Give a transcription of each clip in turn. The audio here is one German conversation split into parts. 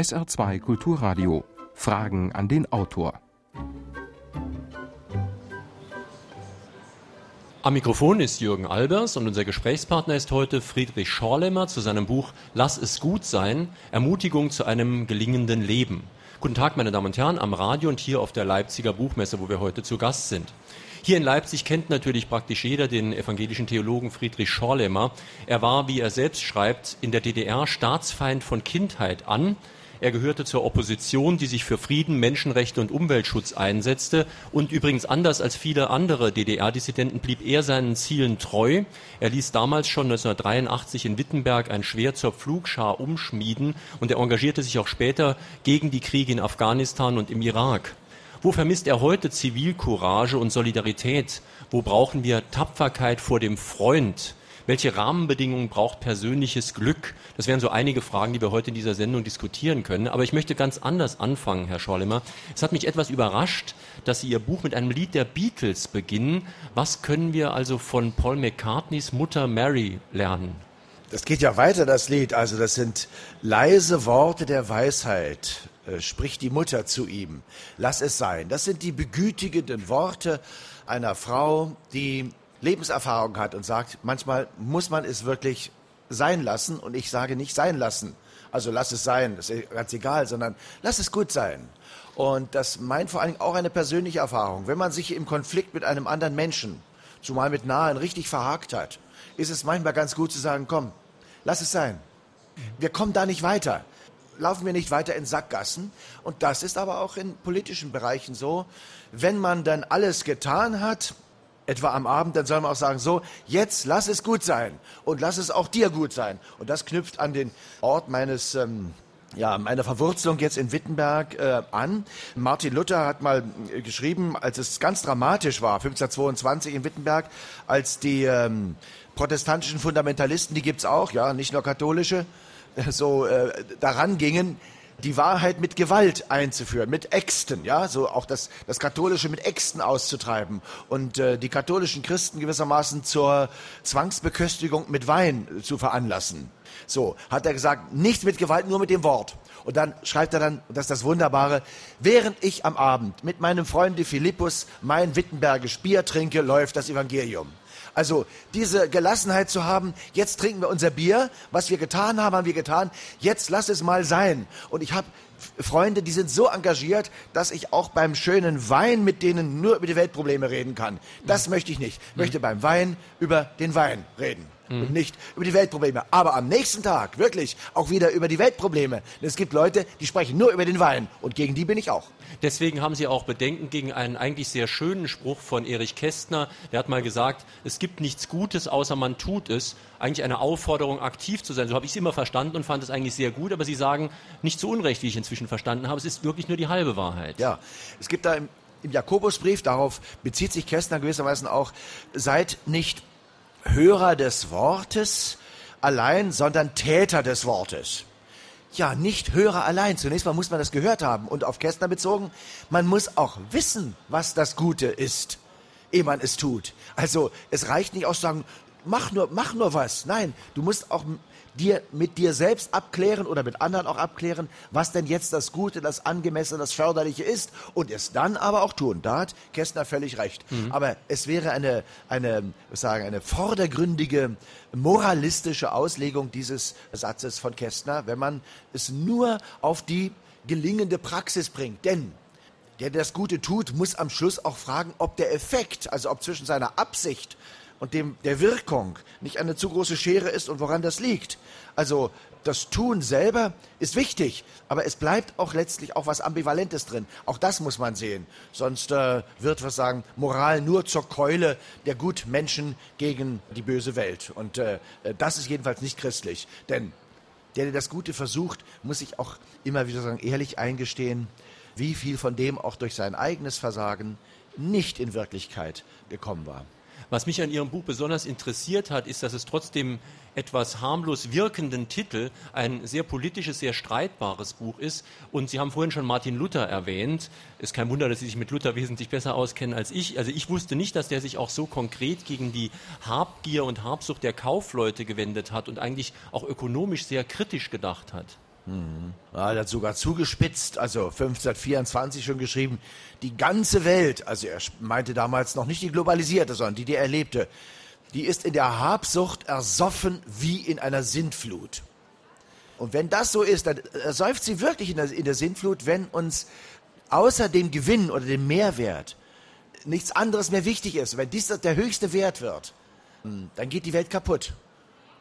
SR2 Kulturradio. Fragen an den Autor. Am Mikrofon ist Jürgen Albers und unser Gesprächspartner ist heute Friedrich Schorlemmer zu seinem Buch Lass es gut sein, Ermutigung zu einem gelingenden Leben. Guten Tag, meine Damen und Herren, am Radio und hier auf der Leipziger Buchmesse, wo wir heute zu Gast sind. Hier in Leipzig kennt natürlich praktisch jeder den evangelischen Theologen Friedrich Schorlemmer. Er war, wie er selbst schreibt, in der DDR Staatsfeind von Kindheit an. Er gehörte zur Opposition, die sich für Frieden, Menschenrechte und Umweltschutz einsetzte. Und übrigens anders als viele andere DDR-Dissidenten blieb er seinen Zielen treu. Er ließ damals schon 1983 in Wittenberg ein Schwert zur Pflugschar umschmieden und er engagierte sich auch später gegen die Kriege in Afghanistan und im Irak. Wo vermisst er heute Zivilcourage und Solidarität? Wo brauchen wir Tapferkeit vor dem Freund? Welche Rahmenbedingungen braucht persönliches Glück? Das wären so einige Fragen, die wir heute in dieser Sendung diskutieren können. Aber ich möchte ganz anders anfangen, Herr Schorlemmer. Es hat mich etwas überrascht, dass Sie Ihr Buch mit einem Lied der Beatles beginnen. Was können wir also von Paul McCartneys Mutter Mary lernen? Das geht ja weiter, das Lied. Also das sind leise Worte der Weisheit. Äh, spricht die Mutter zu ihm. Lass es sein. Das sind die begütigenden Worte einer Frau, die Lebenserfahrung hat und sagt, manchmal muss man es wirklich sein lassen und ich sage nicht sein lassen. Also lass es sein, ist ganz egal, sondern lass es gut sein. Und das meint vor allen Dingen auch eine persönliche Erfahrung. Wenn man sich im Konflikt mit einem anderen Menschen, zumal mit Nahen, richtig verhakt hat, ist es manchmal ganz gut zu sagen, komm, lass es sein. Wir kommen da nicht weiter. Laufen wir nicht weiter in Sackgassen. Und das ist aber auch in politischen Bereichen so. Wenn man dann alles getan hat, etwa am Abend, dann soll man auch sagen, so, jetzt lass es gut sein und lass es auch dir gut sein. Und das knüpft an den Ort meines, ähm, ja, meiner Verwurzelung jetzt in Wittenberg äh, an. Martin Luther hat mal äh, geschrieben, als es ganz dramatisch war, 1522 in Wittenberg, als die ähm, protestantischen Fundamentalisten, die gibt's auch, ja, nicht nur katholische, so äh, daran gingen, die Wahrheit mit Gewalt einzuführen, mit Äxten, ja, so auch das, das Katholische mit Äxten auszutreiben und äh, die katholischen Christen gewissermaßen zur Zwangsbeköstigung mit Wein zu veranlassen. So, hat er gesagt, nicht mit Gewalt, nur mit dem Wort. Und dann schreibt er dann, und das ist das Wunderbare, während ich am Abend mit meinem Freunde Philippus mein Wittenbergisch Bier trinke, läuft das Evangelium. Also diese Gelassenheit zu haben, jetzt trinken wir unser Bier, was wir getan haben, haben wir getan, jetzt lass es mal sein. Und ich habe Freunde, die sind so engagiert, dass ich auch beim schönen Wein mit denen nur über die Weltprobleme reden kann. Das mhm. möchte ich nicht. Ich möchte beim Wein über den Wein reden mhm. und nicht über die Weltprobleme. Aber am nächsten Tag wirklich auch wieder über die Weltprobleme. Es gibt Leute, die sprechen nur über den Wein und gegen die bin ich auch. Deswegen haben Sie auch Bedenken gegen einen eigentlich sehr schönen Spruch von Erich Kästner. Der hat mal gesagt, es gibt nichts Gutes, außer man tut es. Eigentlich eine Aufforderung, aktiv zu sein. So habe ich es immer verstanden und fand es eigentlich sehr gut. Aber Sie sagen, nicht zu Unrecht, wie ich inzwischen verstanden habe. Es ist wirklich nur die halbe Wahrheit. Ja, es gibt da im, im Jakobusbrief, darauf bezieht sich Kästner gewissermaßen auch, seid nicht Hörer des Wortes allein, sondern Täter des Wortes. Ja, nicht Hörer allein. Zunächst mal muss man das gehört haben und auf Kästner bezogen, man muss auch wissen, was das Gute ist, ehe man es tut. Also es reicht nicht aus sagen, mach nur, mach nur was. Nein, du musst auch dir mit dir selbst abklären oder mit anderen auch abklären, was denn jetzt das Gute, das Angemessene, das Förderliche ist und es dann aber auch tun. Da hat Kästner völlig recht. Mhm. Aber es wäre eine, eine, sagen, eine vordergründige moralistische Auslegung dieses Satzes von Kästner, wenn man es nur auf die gelingende Praxis bringt. Denn der, der das Gute tut, muss am Schluss auch fragen, ob der Effekt, also ob zwischen seiner Absicht und dem, der Wirkung nicht eine zu große Schere ist und woran das liegt. Also das Tun selber ist wichtig, aber es bleibt auch letztlich auch was Ambivalentes drin. Auch das muss man sehen. Sonst äh, wird, was sagen, Moral nur zur Keule der Gutmenschen gegen die böse Welt. Und äh, das ist jedenfalls nicht christlich. Denn der, der das Gute versucht, muss sich auch immer wieder sagen, ehrlich eingestehen, wie viel von dem auch durch sein eigenes Versagen nicht in Wirklichkeit gekommen war. Was mich an Ihrem Buch besonders interessiert hat, ist, dass es trotzdem etwas harmlos wirkenden Titel ein sehr politisches, sehr streitbares Buch ist. Und Sie haben vorhin schon Martin Luther erwähnt. Ist kein Wunder, dass Sie sich mit Luther wesentlich besser auskennen als ich. Also ich wusste nicht, dass der sich auch so konkret gegen die Habgier und Habsucht der Kaufleute gewendet hat und eigentlich auch ökonomisch sehr kritisch gedacht hat. Mhm. Er hat sogar zugespitzt, also 1524 schon geschrieben, die ganze Welt, also er meinte damals noch nicht die globalisierte, sondern die, die er erlebte, die ist in der Habsucht ersoffen wie in einer Sintflut. Und wenn das so ist, dann ersäuft sie wirklich in der, in der Sintflut, wenn uns außer dem Gewinn oder dem Mehrwert nichts anderes mehr wichtig ist. Wenn dies der höchste Wert wird, hm, dann geht die Welt kaputt.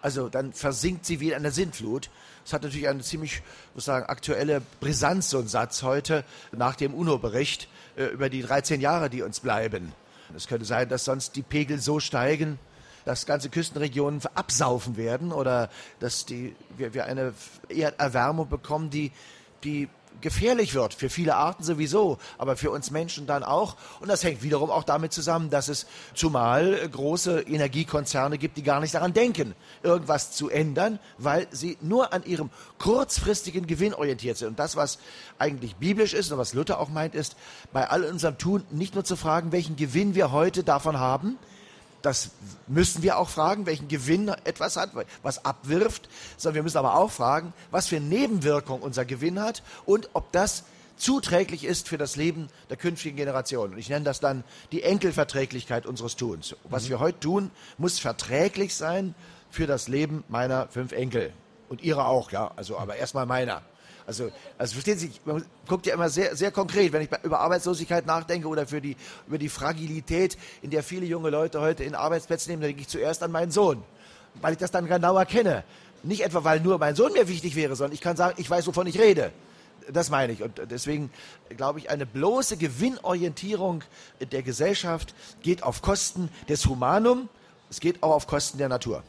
Also dann versinkt sie wie in einer Sintflut. Es hat natürlich eine ziemlich, muss sagen, aktuelle Brisanz, so ein Satz heute nach dem UNO-Bericht äh, über die 13 Jahre, die uns bleiben. Es könnte sein, dass sonst die Pegel so steigen, dass ganze Küstenregionen absaufen werden oder dass die, wir, wir eine Erderwärmung bekommen, die, die gefährlich wird, für viele Arten sowieso, aber für uns Menschen dann auch. Und das hängt wiederum auch damit zusammen, dass es zumal große Energiekonzerne gibt, die gar nicht daran denken, irgendwas zu ändern, weil sie nur an ihrem kurzfristigen Gewinn orientiert sind. Und das, was eigentlich biblisch ist und was Luther auch meint, ist, bei all unserem Tun nicht nur zu fragen, welchen Gewinn wir heute davon haben, das müssen wir auch fragen, welchen Gewinn etwas hat, was abwirft, sondern wir müssen aber auch fragen, was für Nebenwirkung unser Gewinn hat und ob das zuträglich ist für das Leben der künftigen Generation. Und ich nenne das dann die Enkelverträglichkeit unseres Tuns. Was mhm. wir heute tun, muss verträglich sein für das Leben meiner fünf Enkel. Und ihrer auch, ja. Also, aber erstmal meiner. Also, also verstehen Sie, man guckt ja immer sehr, sehr konkret, wenn ich über Arbeitslosigkeit nachdenke oder für die, über die Fragilität, in der viele junge Leute heute in Arbeitsplätze nehmen, dann denke ich zuerst an meinen Sohn, weil ich das dann genauer kenne. Nicht etwa, weil nur mein Sohn mir wichtig wäre, sondern ich kann sagen, ich weiß, wovon ich rede. Das meine ich. Und deswegen glaube ich, eine bloße Gewinnorientierung der Gesellschaft geht auf Kosten des Humanum, es geht auch auf Kosten der Natur.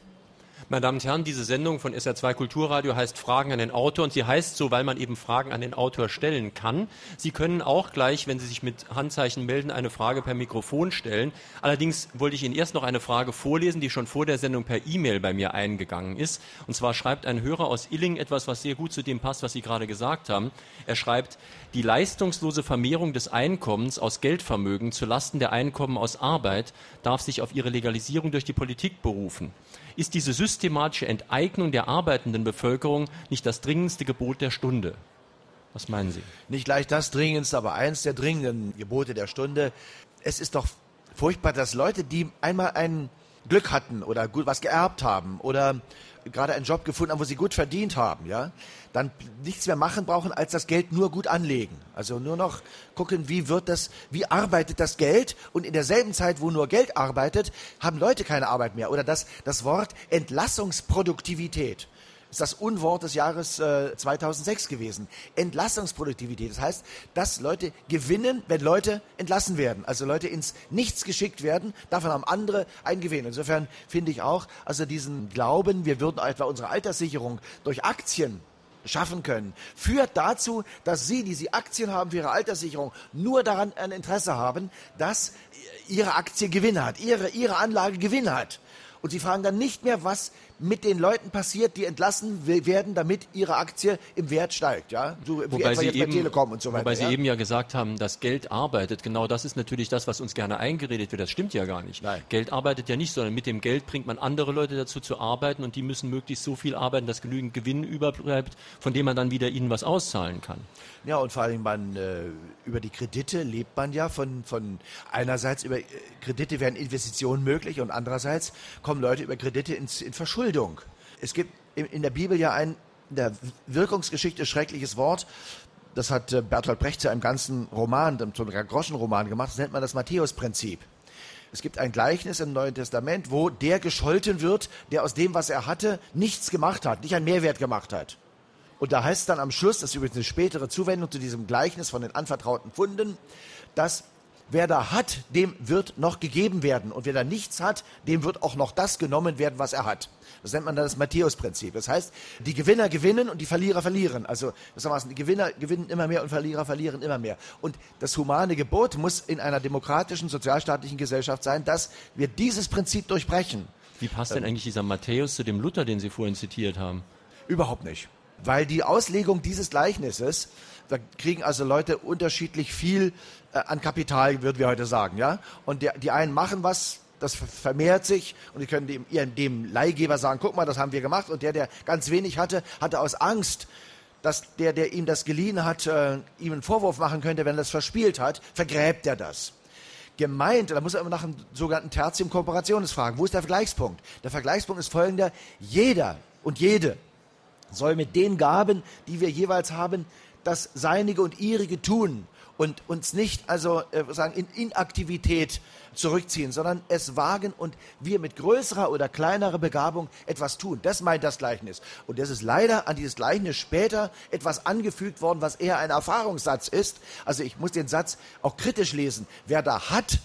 Meine Damen und Herren, diese Sendung von SR2 Kulturradio heißt Fragen an den Autor und sie heißt so, weil man eben Fragen an den Autor stellen kann. Sie können auch gleich, wenn Sie sich mit Handzeichen melden, eine Frage per Mikrofon stellen. Allerdings wollte ich Ihnen erst noch eine Frage vorlesen, die schon vor der Sendung per E-Mail bei mir eingegangen ist. Und zwar schreibt ein Hörer aus Illing etwas, was sehr gut zu dem passt, was Sie gerade gesagt haben. Er schreibt, die leistungslose Vermehrung des Einkommens aus Geldvermögen zu Lasten der Einkommen aus Arbeit darf sich auf ihre Legalisierung durch die Politik berufen ist diese systematische Enteignung der arbeitenden Bevölkerung nicht das dringendste Gebot der Stunde? Was meinen Sie? Nicht gleich das dringendste, aber eins der dringenden Gebote der Stunde. Es ist doch furchtbar, dass Leute, die einmal ein Glück hatten oder gut was geerbt haben oder gerade einen Job gefunden haben, wo sie gut verdient haben, ja, dann nichts mehr machen brauchen, als das Geld nur gut anlegen. Also nur noch gucken, wie wird das, wie arbeitet das Geld und in derselben Zeit, wo nur Geld arbeitet, haben Leute keine Arbeit mehr. Oder das, das Wort Entlassungsproduktivität ist das Unwort des Jahres äh, 2006 gewesen. Entlassungsproduktivität. Das heißt, dass Leute gewinnen, wenn Leute entlassen werden. Also Leute ins Nichts geschickt werden. Davon haben andere einen Gewinn. Insofern finde ich auch, also diesen Glauben, wir würden etwa unsere Alterssicherung durch Aktien schaffen können, führt dazu, dass Sie, die Sie Aktien haben für Ihre Alterssicherung, nur daran ein Interesse haben, dass Ihre Aktie Gewinn hat, Ihre, Ihre Anlage Gewinn hat. Und Sie fragen dann nicht mehr, was mit den Leuten passiert, die entlassen werden, damit ihre Aktie im Wert steigt. Ja? So wobei Sie eben, Telekom und so weiter. Wobei Sie ja? eben ja gesagt haben, dass Geld arbeitet. Genau das ist natürlich das, was uns gerne eingeredet wird. Das stimmt ja gar nicht. Nein. Geld arbeitet ja nicht, sondern mit dem Geld bringt man andere Leute dazu zu arbeiten und die müssen möglichst so viel arbeiten, dass genügend Gewinn überbleibt, von dem man dann wieder ihnen was auszahlen kann. Ja, und vor allem man, äh, über die Kredite lebt man ja von, von einerseits über äh, Kredite werden Investitionen möglich und andererseits kommen Leute über Kredite ins, in Verschuldung. Es gibt in, in der Bibel ja ein in der Wirkungsgeschichte schreckliches Wort. Das hat äh, Bertolt Brecht zu einem ganzen Roman, zu einem Groschenroman gemacht. Das nennt man das Matthäus-Prinzip. Es gibt ein Gleichnis im Neuen Testament, wo der gescholten wird, der aus dem, was er hatte, nichts gemacht hat, nicht einen Mehrwert gemacht hat. Und da heißt es dann am Schluss, das ist übrigens eine spätere Zuwendung zu diesem Gleichnis von den anvertrauten Funden, dass wer da hat, dem wird noch gegeben werden. Und wer da nichts hat, dem wird auch noch das genommen werden, was er hat. Das nennt man dann das Matthäus-Prinzip. Das heißt, die Gewinner gewinnen und die Verlierer verlieren. Also, die Gewinner gewinnen immer mehr und Verlierer verlieren immer mehr. Und das humane Gebot muss in einer demokratischen, sozialstaatlichen Gesellschaft sein, dass wir dieses Prinzip durchbrechen. Wie passt denn ähm, eigentlich dieser Matthäus zu dem Luther, den Sie vorhin zitiert haben? Überhaupt nicht. Weil die Auslegung dieses Gleichnisses, da kriegen also Leute unterschiedlich viel äh, an Kapital, würden wir heute sagen, ja. Und der, die einen machen was, das vermehrt sich und die können dem, dem Leihgeber sagen, guck mal, das haben wir gemacht. Und der, der ganz wenig hatte, hatte aus Angst, dass der, der ihm das geliehen hat, äh, ihm einen Vorwurf machen könnte, wenn er das verspielt hat, vergräbt er das. Gemeint, da muss er immer nach einem sogenannten Tertium Kooperationes fragen. Wo ist der Vergleichspunkt? Der Vergleichspunkt ist folgender. Jeder und jede soll mit den Gaben, die wir jeweils haben, das Seinige und Ihrige tun und uns nicht also äh, sagen in Inaktivität zurückziehen, sondern es wagen und wir mit größerer oder kleinerer Begabung etwas tun. Das meint das Gleichnis. Und das ist leider an dieses Gleichnis später etwas angefügt worden, was eher ein Erfahrungssatz ist. Also ich muss den Satz auch kritisch lesen. Wer da hat,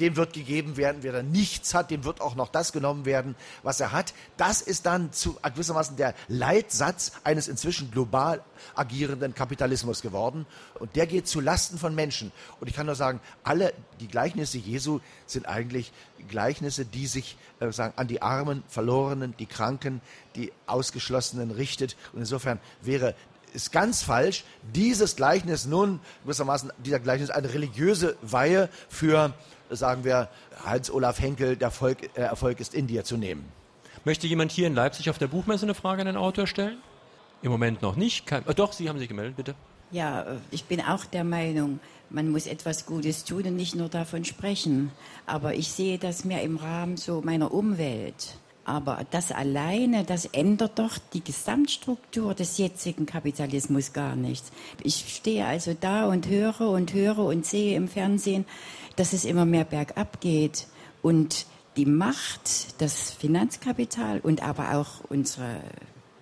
dem wird gegeben werden. Wer da nichts hat, dem wird auch noch das genommen werden, was er hat. Das ist dann zu gewissermaßen der Leitsatz eines inzwischen global agierenden Kapitalismus geworden. Und der geht zu Lasten von Menschen. Und ich kann nur sagen, alle die Gleichnisse Jesu sind eigentlich Gleichnisse, die sich äh, sagen, an die Armen, Verlorenen, die Kranken, die Ausgeschlossenen richtet. Und insofern wäre ist ganz falsch, dieses Gleichnis nun gewissermaßen dieser Gleichnis eine religiöse Weihe für sagen wir, Hans-Olaf Henkel, der Erfolg, äh, Erfolg ist in dir zu nehmen. Möchte jemand hier in Leipzig auf der Buchmesse eine Frage an den Autor stellen? Im Moment noch nicht. Kein, oh doch, Sie haben sich gemeldet, bitte. Ja, äh, ich bin auch der Meinung, man muss etwas Gutes tun und nicht nur davon sprechen. Aber ich sehe das mehr im Rahmen so meiner Umwelt. Aber das alleine, das ändert doch die Gesamtstruktur des jetzigen Kapitalismus gar nichts. Ich stehe also da und höre und höre und sehe im Fernsehen, dass es immer mehr bergab geht und die Macht, das Finanzkapital und aber auch unsere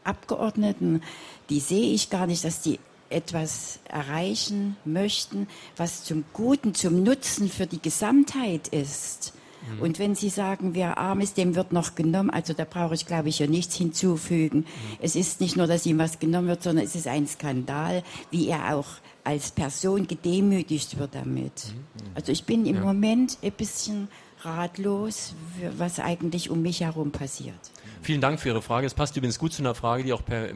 Abgeordneten, die sehe ich gar nicht, dass die etwas erreichen möchten, was zum Guten, zum Nutzen für die Gesamtheit ist. Mhm. Und wenn Sie sagen, wer arm ist, dem wird noch genommen, also da brauche ich, glaube ich, ja nichts hinzufügen. Mhm. Es ist nicht nur, dass ihm was genommen wird, sondern es ist ein Skandal, wie er auch als Person gedemütigt wird damit. Mhm. Also ich bin im ja. Moment ein bisschen ratlos, was eigentlich um mich herum passiert. Vielen Dank für Ihre Frage. Es passt übrigens gut zu einer Frage, die auch per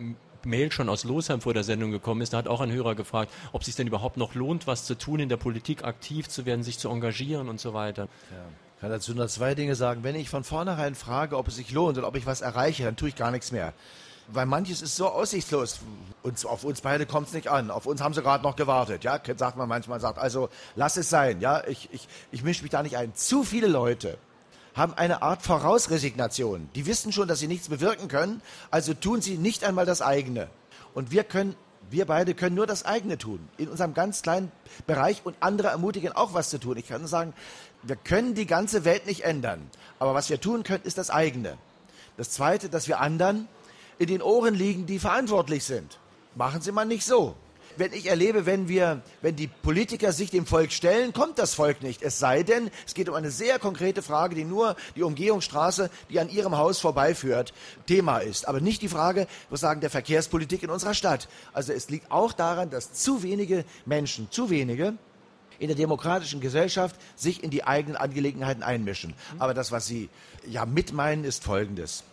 Mail schon aus Losheim vor der Sendung gekommen ist. Da hat auch ein Hörer gefragt, ob es sich denn überhaupt noch lohnt, was zu tun, in der Politik aktiv zu werden, sich zu engagieren und so weiter. Ja kann dazu nur zwei Dinge sagen. Wenn ich von vornherein frage, ob es sich lohnt und ob ich was erreiche, dann tue ich gar nichts mehr. Weil manches ist so aussichtslos. Und auf uns beide kommt es nicht an. Auf uns haben sie gerade noch gewartet. Ja, sagt man manchmal, sagt, also lass es sein. Ja, ich, ich, ich mische mich da nicht ein. Zu viele Leute haben eine Art Vorausresignation. Die wissen schon, dass sie nichts bewirken können, also tun sie nicht einmal das eigene. Und wir können wir beide können nur das eigene tun, in unserem ganz kleinen Bereich und andere ermutigen auch was zu tun. Ich kann nur sagen, wir können die ganze Welt nicht ändern, aber was wir tun können, ist das eigene. Das Zweite, dass wir anderen in den Ohren liegen, die verantwortlich sind. Machen Sie mal nicht so wenn ich erlebe, wenn wir, wenn die Politiker sich dem Volk stellen, kommt das Volk nicht. Es sei denn, es geht um eine sehr konkrete Frage, die nur die Umgehungsstraße, die an Ihrem Haus vorbeiführt, Thema ist. Aber nicht die Frage, was sagen, der Verkehrspolitik in unserer Stadt. Also es liegt auch daran, dass zu wenige Menschen, zu wenige, in der demokratischen Gesellschaft sich in die eigenen Angelegenheiten einmischen. Aber das, was Sie ja mitmeinen, ist Folgendes.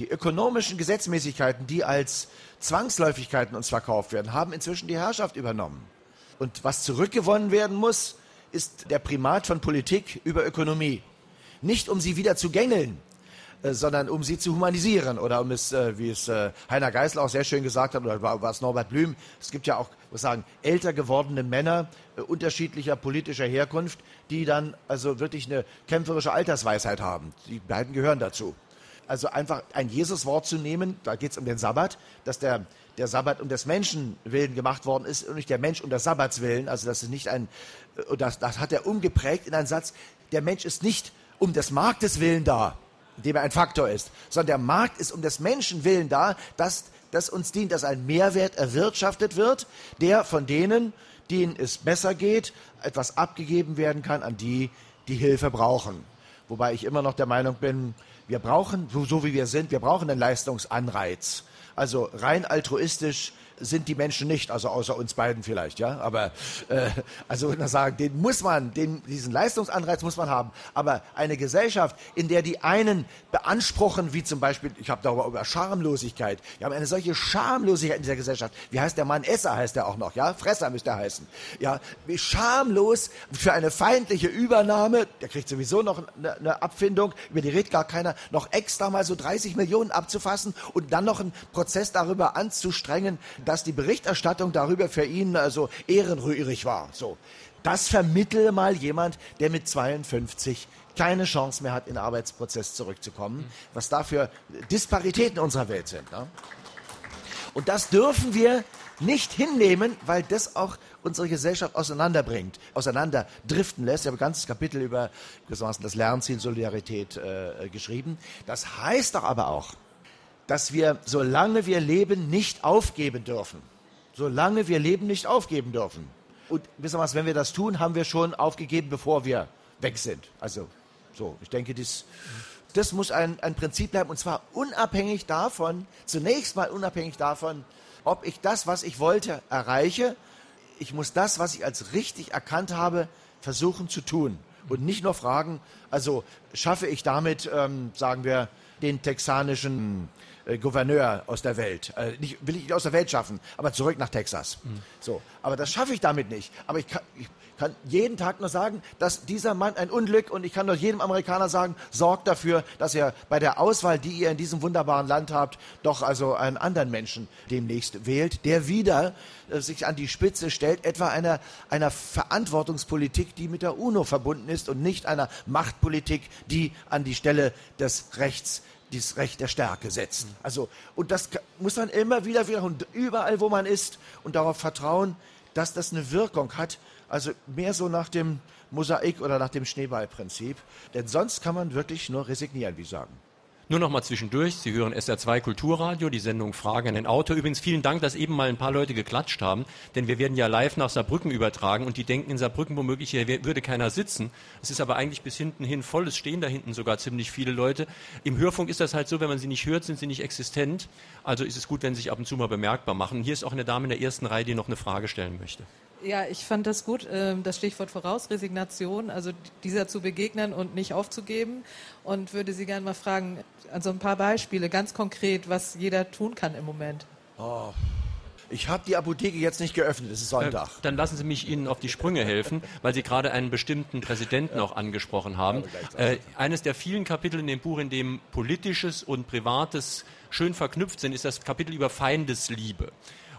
Die ökonomischen Gesetzmäßigkeiten, die als Zwangsläufigkeiten uns verkauft werden, haben inzwischen die Herrschaft übernommen. Und was zurückgewonnen werden muss, ist der Primat von Politik über Ökonomie. Nicht um sie wieder zu gängeln, äh, sondern um sie zu humanisieren. Oder um es, äh, wie es äh, Heiner Geisel auch sehr schön gesagt hat, oder war es Norbert Blüm, es gibt ja auch, muss sagen, älter gewordene Männer unterschiedlicher politischer Herkunft, die dann also wirklich eine kämpferische Altersweisheit haben. Die beiden gehören dazu. Also einfach ein Jesuswort zu nehmen, da geht es um den Sabbat, dass der, der Sabbat um des Menschen willen gemacht worden ist und nicht der Mensch um des Sabbats willen. Also das ist nicht ein, und das, das hat er umgeprägt in einen Satz, der Mensch ist nicht um des Marktes willen da, indem er ein Faktor ist, sondern der Markt ist um des Menschen willen da, dass das uns dient, dass ein Mehrwert erwirtschaftet wird, der von denen, denen es besser geht, etwas abgegeben werden kann an die, die Hilfe brauchen. Wobei ich immer noch der Meinung bin, wir brauchen, so, so wie wir sind, wir brauchen einen Leistungsanreiz. Also rein altruistisch sind die Menschen nicht, also außer uns beiden vielleicht, ja. Aber äh, also ich sagen, den muss man, den, diesen Leistungsanreiz muss man haben. Aber eine Gesellschaft, in der die einen beanspruchen, wie zum Beispiel, ich habe darüber über Schamlosigkeit. Wir haben eine solche Schamlosigkeit in dieser Gesellschaft. Wie heißt der Mann? Esser heißt er auch noch, ja. Fresser müsste er heißen. Ja, wie schamlos für eine feindliche Übernahme. Der kriegt sowieso noch eine, eine Abfindung. Über die redet gar keiner. Noch extra mal so 30 Millionen abzufassen und dann noch einen Prozess darüber anzustrengen dass die Berichterstattung darüber für ihn also ehrenrührig war. So. Das vermittele mal jemand, der mit 52 keine Chance mehr hat, in den Arbeitsprozess zurückzukommen, was da für Disparitäten in unserer Welt sind. Ne? Und das dürfen wir nicht hinnehmen, weil das auch unsere Gesellschaft auseinanderbringt, auseinanderdriften lässt. Ich habe ein ganzes Kapitel über das Lernziel Solidarität äh, geschrieben. Das heißt doch aber auch, dass wir, solange wir leben, nicht aufgeben dürfen. Solange wir leben, nicht aufgeben dürfen. Und wissen wir was, wenn wir das tun, haben wir schon aufgegeben, bevor wir weg sind. Also so, ich denke, das, das muss ein, ein Prinzip bleiben und zwar unabhängig davon, zunächst mal unabhängig davon, ob ich das, was ich wollte, erreiche. Ich muss das, was ich als richtig erkannt habe, versuchen zu tun und nicht nur fragen, also schaffe ich damit, ähm, sagen wir, den texanischen äh, Gouverneur aus der Welt. Äh, nicht, will ich nicht aus der Welt schaffen, aber zurück nach Texas. Mhm. So, aber das schaffe ich damit nicht. Aber ich kann, ich kann jeden Tag nur sagen, dass dieser Mann ein Unglück und ich kann nur jedem Amerikaner sagen, sorgt dafür, dass er bei der Auswahl, die ihr in diesem wunderbaren Land habt, doch also einen anderen Menschen demnächst wählt, der wieder äh, sich an die Spitze stellt, etwa einer, einer Verantwortungspolitik, die mit der UNO verbunden ist und nicht einer Machtpolitik, die an die Stelle des Rechts dieses Recht der Stärke setzt. Also, und das muss man immer wieder wiederholen, überall, wo man ist und darauf vertrauen, dass das eine Wirkung hat. Also mehr so nach dem Mosaik oder nach dem Schneeballprinzip. Denn sonst kann man wirklich nur resignieren, wie sagen. Nur noch mal zwischendurch. Sie hören SR2 Kulturradio, die Sendung Frage an den Autor. Übrigens vielen Dank, dass eben mal ein paar Leute geklatscht haben, denn wir werden ja live nach Saarbrücken übertragen und die denken in Saarbrücken womöglich, hier würde keiner sitzen. Es ist aber eigentlich bis hinten hin voll. Es stehen da hinten sogar ziemlich viele Leute. Im Hörfunk ist das halt so, wenn man sie nicht hört, sind sie nicht existent. Also ist es gut, wenn sie sich ab und zu mal bemerkbar machen. Hier ist auch eine Dame in der ersten Reihe, die noch eine Frage stellen möchte. Ja, ich fand das gut, ähm, das Stichwort voraus, Resignation, also dieser zu begegnen und nicht aufzugeben. Und würde Sie gerne mal fragen, also ein paar Beispiele, ganz konkret, was jeder tun kann im Moment. Oh. Ich habe die Apotheke jetzt nicht geöffnet, es ist Sonntag. Äh, dann lassen Sie mich Ihnen auf die Sprünge helfen, weil Sie gerade einen bestimmten Präsidenten auch angesprochen haben. Äh, eines der vielen Kapitel in dem Buch, in dem politisches und privates schön verknüpft sind, ist das Kapitel über Feindesliebe.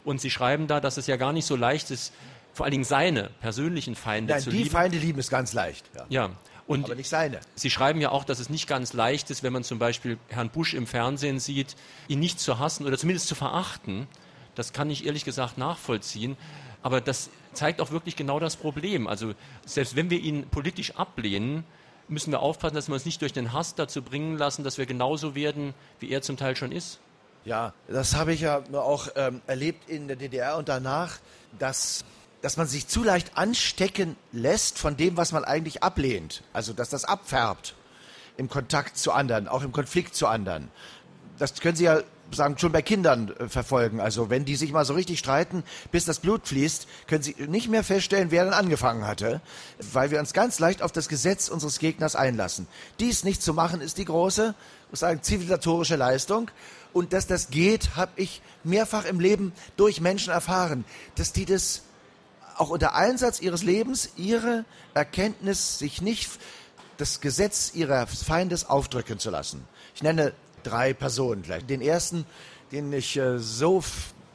Und Sie schreiben da, dass es ja gar nicht so leicht ist, vor allen Dingen seine persönlichen Feinde Nein, zu die lieben. Die Feinde lieben ist ganz leicht. Ja. ja. Und aber nicht seine. Sie schreiben ja auch, dass es nicht ganz leicht ist, wenn man zum Beispiel Herrn Bush im Fernsehen sieht, ihn nicht zu hassen oder zumindest zu verachten. Das kann ich ehrlich gesagt nachvollziehen. Aber das zeigt auch wirklich genau das Problem. Also selbst wenn wir ihn politisch ablehnen, müssen wir aufpassen, dass wir uns nicht durch den Hass dazu bringen lassen, dass wir genauso werden, wie er zum Teil schon ist. Ja, das habe ich ja auch ähm, erlebt in der DDR und danach, dass dass man sich zu leicht anstecken lässt von dem, was man eigentlich ablehnt. Also, dass das abfärbt im Kontakt zu anderen, auch im Konflikt zu anderen. Das können Sie ja sagen, schon bei Kindern äh, verfolgen. Also wenn die sich mal so richtig streiten, bis das Blut fließt, können sie nicht mehr feststellen, wer dann angefangen hatte, weil wir uns ganz leicht auf das Gesetz unseres Gegners einlassen. Dies nicht zu machen, ist die große, muss sagen, zivilisatorische Leistung. Und dass das geht, habe ich mehrfach im Leben durch Menschen erfahren, dass die das auch unter Einsatz ihres Lebens ihre Erkenntnis, sich nicht das Gesetz ihres Feindes aufdrücken zu lassen. Ich nenne drei Personen gleich. Den ersten, den ich äh, so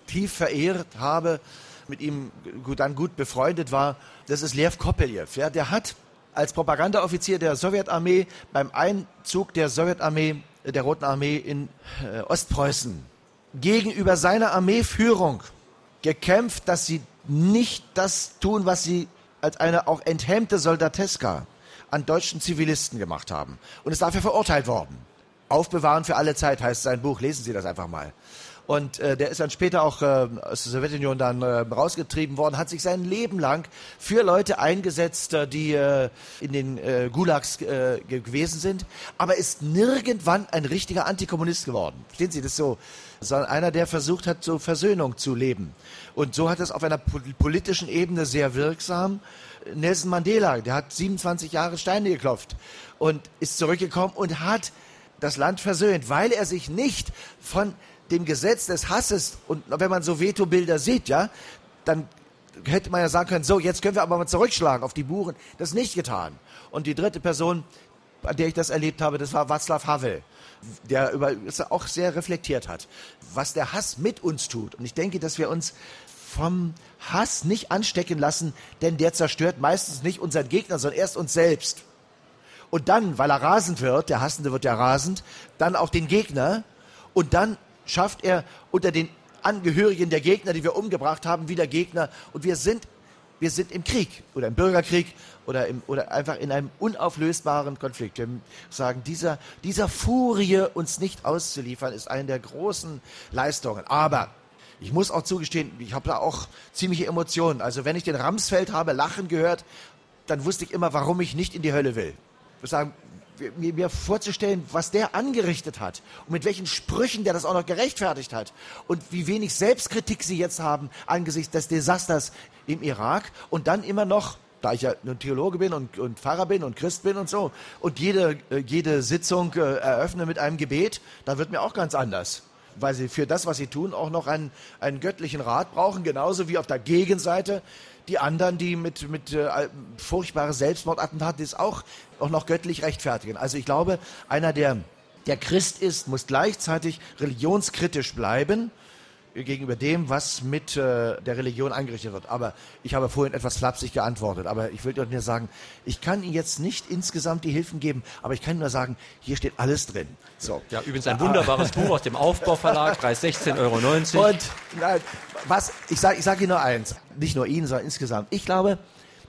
tief verehrt habe, mit ihm gut, dann gut befreundet war, das ist Lev Kopeljew. Ja, der hat als Propagandaoffizier der Sowjetarmee beim Einzug der Sowjetarmee, der Roten Armee in äh, Ostpreußen gegenüber seiner Armeeführung gekämpft, dass sie nicht das tun, was sie als eine auch enthemmte Soldateska an deutschen Zivilisten gemacht haben. Und ist dafür verurteilt worden. Aufbewahren für alle Zeit heißt sein Buch. Lesen Sie das einfach mal. Und äh, der ist dann später auch äh, aus der Sowjetunion dann äh, rausgetrieben worden, hat sich sein Leben lang für Leute eingesetzt, äh, die äh, in den äh, Gulags äh, gewesen sind, aber ist nirgendwann ein richtiger Antikommunist geworden. Verstehen Sie das so? Sondern einer, der versucht hat, so Versöhnung zu leben. Und so hat es auf einer politischen Ebene sehr wirksam. Nelson Mandela, der hat 27 Jahre Steine geklopft und ist zurückgekommen und hat das Land versöhnt, weil er sich nicht von dem Gesetz des Hasses und wenn man so Veto-Bilder sieht, ja, dann hätte man ja sagen können, so, jetzt können wir aber mal zurückschlagen auf die Buren. Das nicht getan. Und die dritte Person, an der ich das erlebt habe, das war Václav Havel. der über, auch sehr reflektiert hat, was der Hass mit uns tut. Und ich denke, dass wir uns vom Hass nicht anstecken lassen, denn der zerstört meistens nicht unseren Gegner, sondern erst uns selbst. Und dann, weil er rasend wird, der Hassende wird ja rasend, dann auch den Gegner. Und dann schafft er unter den Angehörigen der Gegner, die wir umgebracht haben, wieder Gegner. Und wir sind, wir sind im Krieg oder im Bürgerkrieg oder, im, oder einfach in einem unauflösbaren Konflikt. Wir sagen, dieser, dieser Furie uns nicht auszuliefern, ist eine der großen Leistungen. Aber ich muss auch zugestehen, ich habe da auch ziemliche Emotionen. Also wenn ich den Ramsfeld habe lachen gehört, dann wusste ich immer, warum ich nicht in die Hölle will. Ich sagen, mir, mir, vorzustellen, was der angerichtet hat und mit welchen Sprüchen der das auch noch gerechtfertigt hat und wie wenig Selbstkritik sie jetzt haben angesichts des Desasters im Irak und dann immer noch da ich ja ein Theologe bin und, und Pfarrer bin und Christ bin und so und jede, äh, jede Sitzung äh, eröffne mit einem Gebet, da wird mir auch ganz anders weil sie für das, was sie tun, auch noch einen, einen göttlichen Rat brauchen, genauso wie auf der Gegenseite die anderen, die mit, mit äh, furchtbare Selbstmordattentaten das auch, auch noch göttlich rechtfertigen. Also ich glaube, einer, der, der Christ ist, muss gleichzeitig religionskritisch bleiben gegenüber dem, was mit äh, der Religion angerichtet wird. Aber ich habe vorhin etwas flapsig geantwortet. Aber ich will dir nur sagen, ich kann Ihnen jetzt nicht insgesamt die Hilfen geben, aber ich kann Ihnen nur sagen, hier steht alles drin. So. Ja, übrigens ein wunderbares Buch aus dem Aufbauverlag, Preis 16,90 Euro. Und nein, was, ich sage ich sag Ihnen nur eins, nicht nur Ihnen, sondern insgesamt. Ich glaube,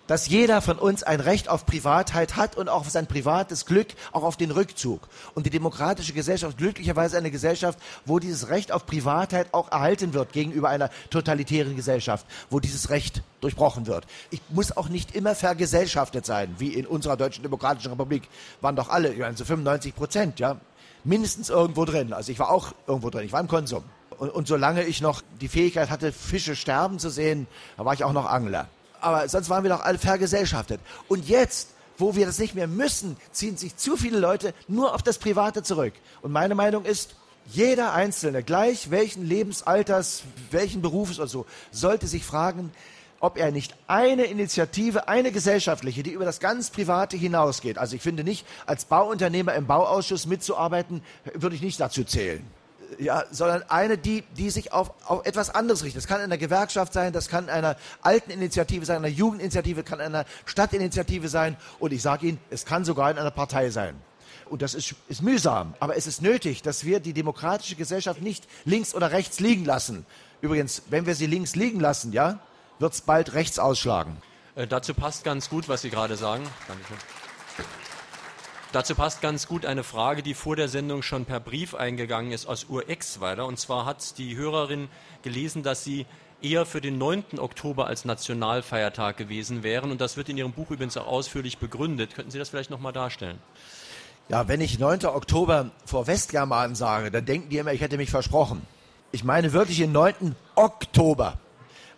dass jeder von uns ein Recht auf Privatheit hat und auch auf sein privates Glück, auch auf den Rückzug. Und die demokratische Gesellschaft glücklicherweise eine Gesellschaft, wo dieses Recht auf Privatheit auch erhalten wird gegenüber einer totalitären Gesellschaft, wo dieses Recht durchbrochen wird. Ich muss auch nicht immer vergesellschaftet sein, wie in unserer Deutschen Demokratischen Republik waren doch alle, also 95 Prozent, ja, mindestens irgendwo drin. Also ich war auch irgendwo drin, ich war im Konsum. Und, und solange ich noch die Fähigkeit hatte, Fische sterben zu sehen, da war ich auch noch Angler aber sonst waren wir doch alle vergesellschaftet. Und jetzt, wo wir das nicht mehr müssen, ziehen sich zu viele Leute nur auf das Private zurück. Und meine Meinung ist, jeder Einzelne, gleich welchen Lebensalters, welchen Berufes oder so, sollte sich fragen, ob er nicht eine Initiative, eine gesellschaftliche, die über das ganz Private hinausgeht. Also ich finde nicht, als Bauunternehmer im Bauausschuss mitzuarbeiten, würde ich nicht dazu zählen ja, sondern eine, die, die sich auf, auf etwas anderes richtet. Das kann eine Gewerkschaft sein, das kann eine Alteninitiative sein, eine Jugendinitiative, kann eine Stadtinitiative sein und ich sage Ihnen, es kann sogar in einer Partei sein. Und das ist, ist mühsam, aber es ist nötig, dass wir die demokratische Gesellschaft nicht links oder rechts liegen lassen. Übrigens, wenn wir sie links liegen lassen, ja, wird es bald rechts ausschlagen. Äh, dazu passt ganz gut, was Sie gerade sagen. Dankeschön. Dazu passt ganz gut eine Frage, die vor der Sendung schon per Brief eingegangen ist aus Urexweiler. Und zwar hat die Hörerin gelesen, dass sie eher für den 9. Oktober als Nationalfeiertag gewesen wären. Und das wird in Ihrem Buch übrigens auch ausführlich begründet. Könnten Sie das vielleicht nochmal darstellen? Ja, wenn ich 9. Oktober vor Westgermanen sage, dann denken die immer, ich hätte mich versprochen. Ich meine wirklich den 9. Oktober.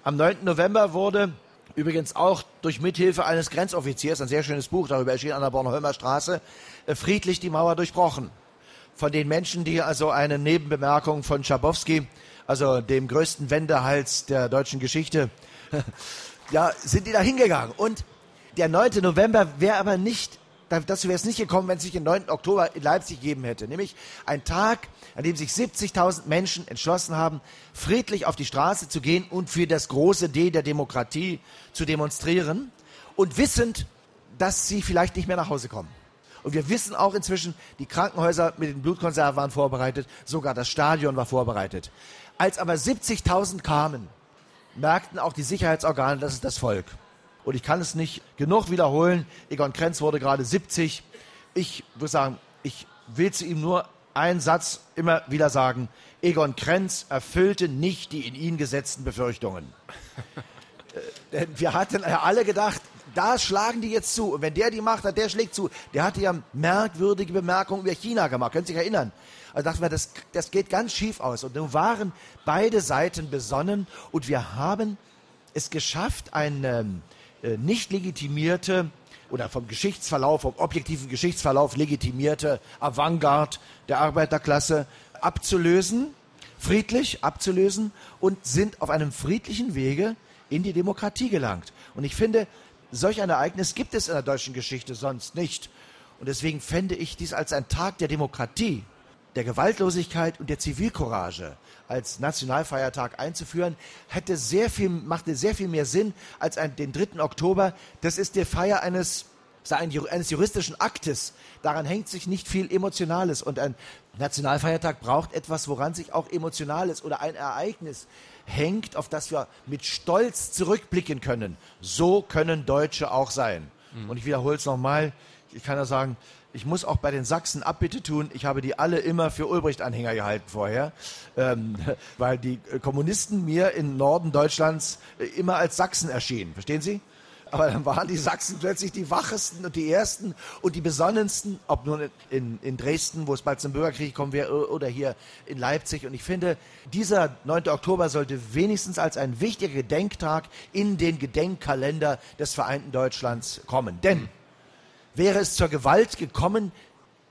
Am 9. November wurde übrigens auch durch Mithilfe eines Grenzoffiziers, ein sehr schönes Buch, darüber erschien an der Bornholmer Straße, äh, friedlich die Mauer durchbrochen. Von den Menschen, die also eine Nebenbemerkung von Schabowski, also dem größten Wendehals der deutschen Geschichte, ja, sind die da hingegangen. Und der 9. November wäre aber nicht dazu wäre es nicht gekommen, wenn es sich den 9. Oktober in Leipzig gegeben hätte. Nämlich ein Tag, an dem sich 70.000 Menschen entschlossen haben, friedlich auf die Straße zu gehen und für das große D der Demokratie zu demonstrieren und wissend, dass sie vielleicht nicht mehr nach Hause kommen. Und wir wissen auch inzwischen, die Krankenhäuser mit den Blutkonserven waren vorbereitet, sogar das Stadion war vorbereitet. Als aber 70.000 kamen, merkten auch die Sicherheitsorgane, das ist das Volk. Und ich kann es nicht genug wiederholen. Egon Krenz wurde gerade 70. Ich würde sagen, ich will zu ihm nur einen Satz immer wieder sagen. Egon Krenz erfüllte nicht die in ihn gesetzten Befürchtungen. Denn wir hatten ja alle gedacht, da schlagen die jetzt zu. Und wenn der die macht hat, der schlägt zu. Der hatte ja merkwürdige Bemerkungen über China gemacht. Können Sie sich erinnern? Also dachten wir, das, das geht ganz schief aus. Und nun waren beide Seiten besonnen und wir haben es geschafft, ein, ähm, äh, nicht legitimierte oder vom Geschichtsverlauf, vom objektiven Geschichtsverlauf legitimierte Avantgarde der Arbeiterklasse abzulösen, friedlich abzulösen und sind auf einem friedlichen Wege in die Demokratie gelangt. Und ich finde, solch ein Ereignis gibt es in der deutschen Geschichte sonst nicht. Und deswegen fände ich dies als ein Tag der Demokratie der Gewaltlosigkeit und der Zivilcourage als Nationalfeiertag einzuführen, hätte sehr viel, machte sehr viel mehr Sinn als ein, den 3. Oktober. Das ist die Feier eines, eines juristischen Aktes. Daran hängt sich nicht viel Emotionales. Und ein Nationalfeiertag braucht etwas, woran sich auch Emotionales oder ein Ereignis hängt, auf das wir mit Stolz zurückblicken können. So können Deutsche auch sein. Mhm. Und ich wiederhole es nochmal. Ich kann ja sagen, ich muss auch bei den Sachsen Abbitte tun. Ich habe die alle immer für Ulbricht-Anhänger gehalten vorher, ähm, weil die Kommunisten mir im Norden Deutschlands äh, immer als Sachsen erschienen. Verstehen Sie? Aber dann waren die Sachsen plötzlich die wachesten und die ersten und die besonnensten, ob nun in, in Dresden, wo es bald zum Bürgerkrieg kommen wird, oder hier in Leipzig. Und ich finde, dieser 9. Oktober sollte wenigstens als ein wichtiger Gedenktag in den Gedenkkalender des vereinten Deutschlands kommen. Denn Wäre es zur Gewalt gekommen,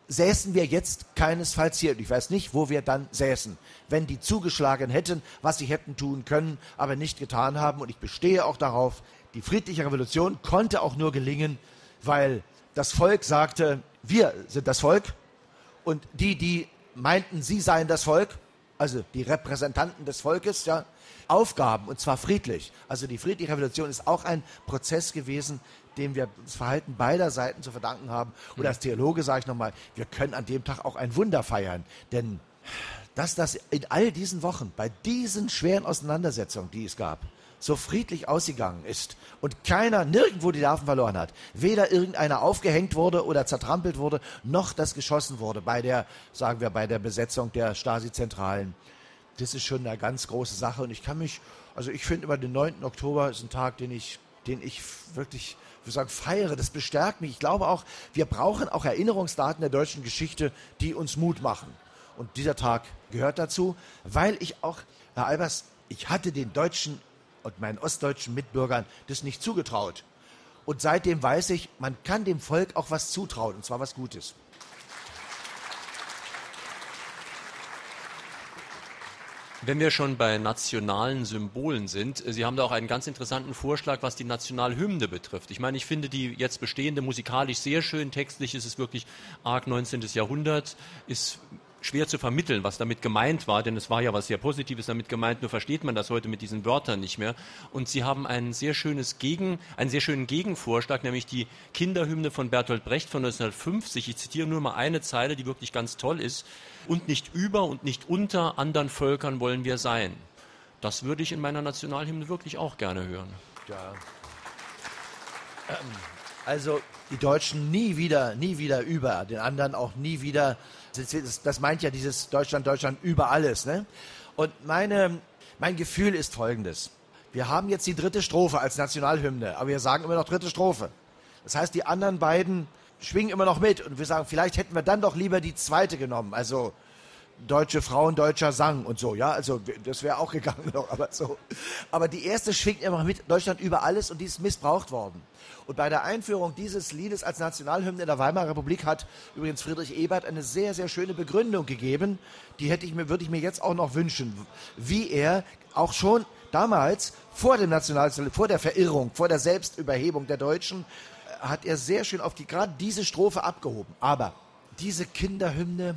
säßen wir jetzt keinesfalls hier. Ich weiß nicht, wo wir dann säßen, wenn die zugeschlagen hätten, was sie hätten tun können, aber nicht getan haben. Und ich bestehe auch darauf, die friedliche Revolution konnte auch nur gelingen, weil das Volk sagte, wir sind das Volk. Und die, die meinten, sie seien das Volk, also die Repräsentanten des Volkes, ja, aufgaben, und zwar friedlich. Also die friedliche Revolution ist auch ein Prozess gewesen, dem wir das Verhalten beider Seiten zu verdanken haben. Und als Theologe sage ich nochmal, wir können an dem Tag auch ein Wunder feiern. Denn dass das in all diesen Wochen, bei diesen schweren Auseinandersetzungen, die es gab, so friedlich ausgegangen ist und keiner nirgendwo die Nerven verloren hat, weder irgendeiner aufgehängt wurde oder zertrampelt wurde, noch das geschossen wurde bei der, sagen wir, bei der Besetzung der Stasi-Zentralen. Das ist schon eine ganz große Sache und ich kann mich, also ich finde über den 9. Oktober ist ein Tag, den ich, den ich wirklich wir sagen, feiere, das bestärkt mich. Ich glaube auch, wir brauchen auch Erinnerungsdaten der deutschen Geschichte, die uns Mut machen. Und dieser Tag gehört dazu, weil ich auch, Herr Albers, ich hatte den Deutschen und meinen ostdeutschen Mitbürgern das nicht zugetraut. Und seitdem weiß ich, man kann dem Volk auch was zutrauen, und zwar was Gutes. Wenn wir schon bei nationalen Symbolen sind, äh, Sie haben da auch einen ganz interessanten Vorschlag, was die Nationalhymne betrifft. Ich meine, ich finde die jetzt bestehende musikalisch sehr schön, textlich ist es wirklich arg 19. Jahrhundert, ist schwer zu vermitteln, was damit gemeint war, denn es war ja was sehr Positives damit gemeint, nur versteht man das heute mit diesen Wörtern nicht mehr. Und sie haben ein sehr schönes Gegen, einen sehr schönen Gegenvorschlag, nämlich die Kinderhymne von Bertolt Brecht von 1950. Ich zitiere nur mal eine Zeile, die wirklich ganz toll ist. Und nicht über und nicht unter anderen Völkern wollen wir sein. Das würde ich in meiner Nationalhymne wirklich auch gerne hören. Ja. Ähm, also die Deutschen nie wieder, nie wieder über, den anderen auch nie wieder. Das, das meint ja dieses Deutschland, Deutschland über alles. Ne? Und meine, mein Gefühl ist folgendes. Wir haben jetzt die dritte Strophe als Nationalhymne, aber wir sagen immer noch dritte Strophe. Das heißt, die anderen beiden schwingen immer noch mit und wir sagen, vielleicht hätten wir dann doch lieber die zweite genommen. Also deutsche Frauen, deutscher Sang und so, ja, also das wäre auch gegangen noch, aber so. Aber die erste schwingt immer mit Deutschland über alles und die ist missbraucht worden. Und bei der Einführung dieses Liedes als Nationalhymne in der Weimarer Republik hat übrigens Friedrich Ebert eine sehr, sehr schöne Begründung gegeben. Die hätte ich mir, würde ich mir jetzt auch noch wünschen, wie er auch schon damals vor dem National, vor der Verirrung, vor der Selbstüberhebung der Deutschen, äh, hat er sehr schön auf die, gerade diese Strophe abgehoben. Aber diese Kinderhymne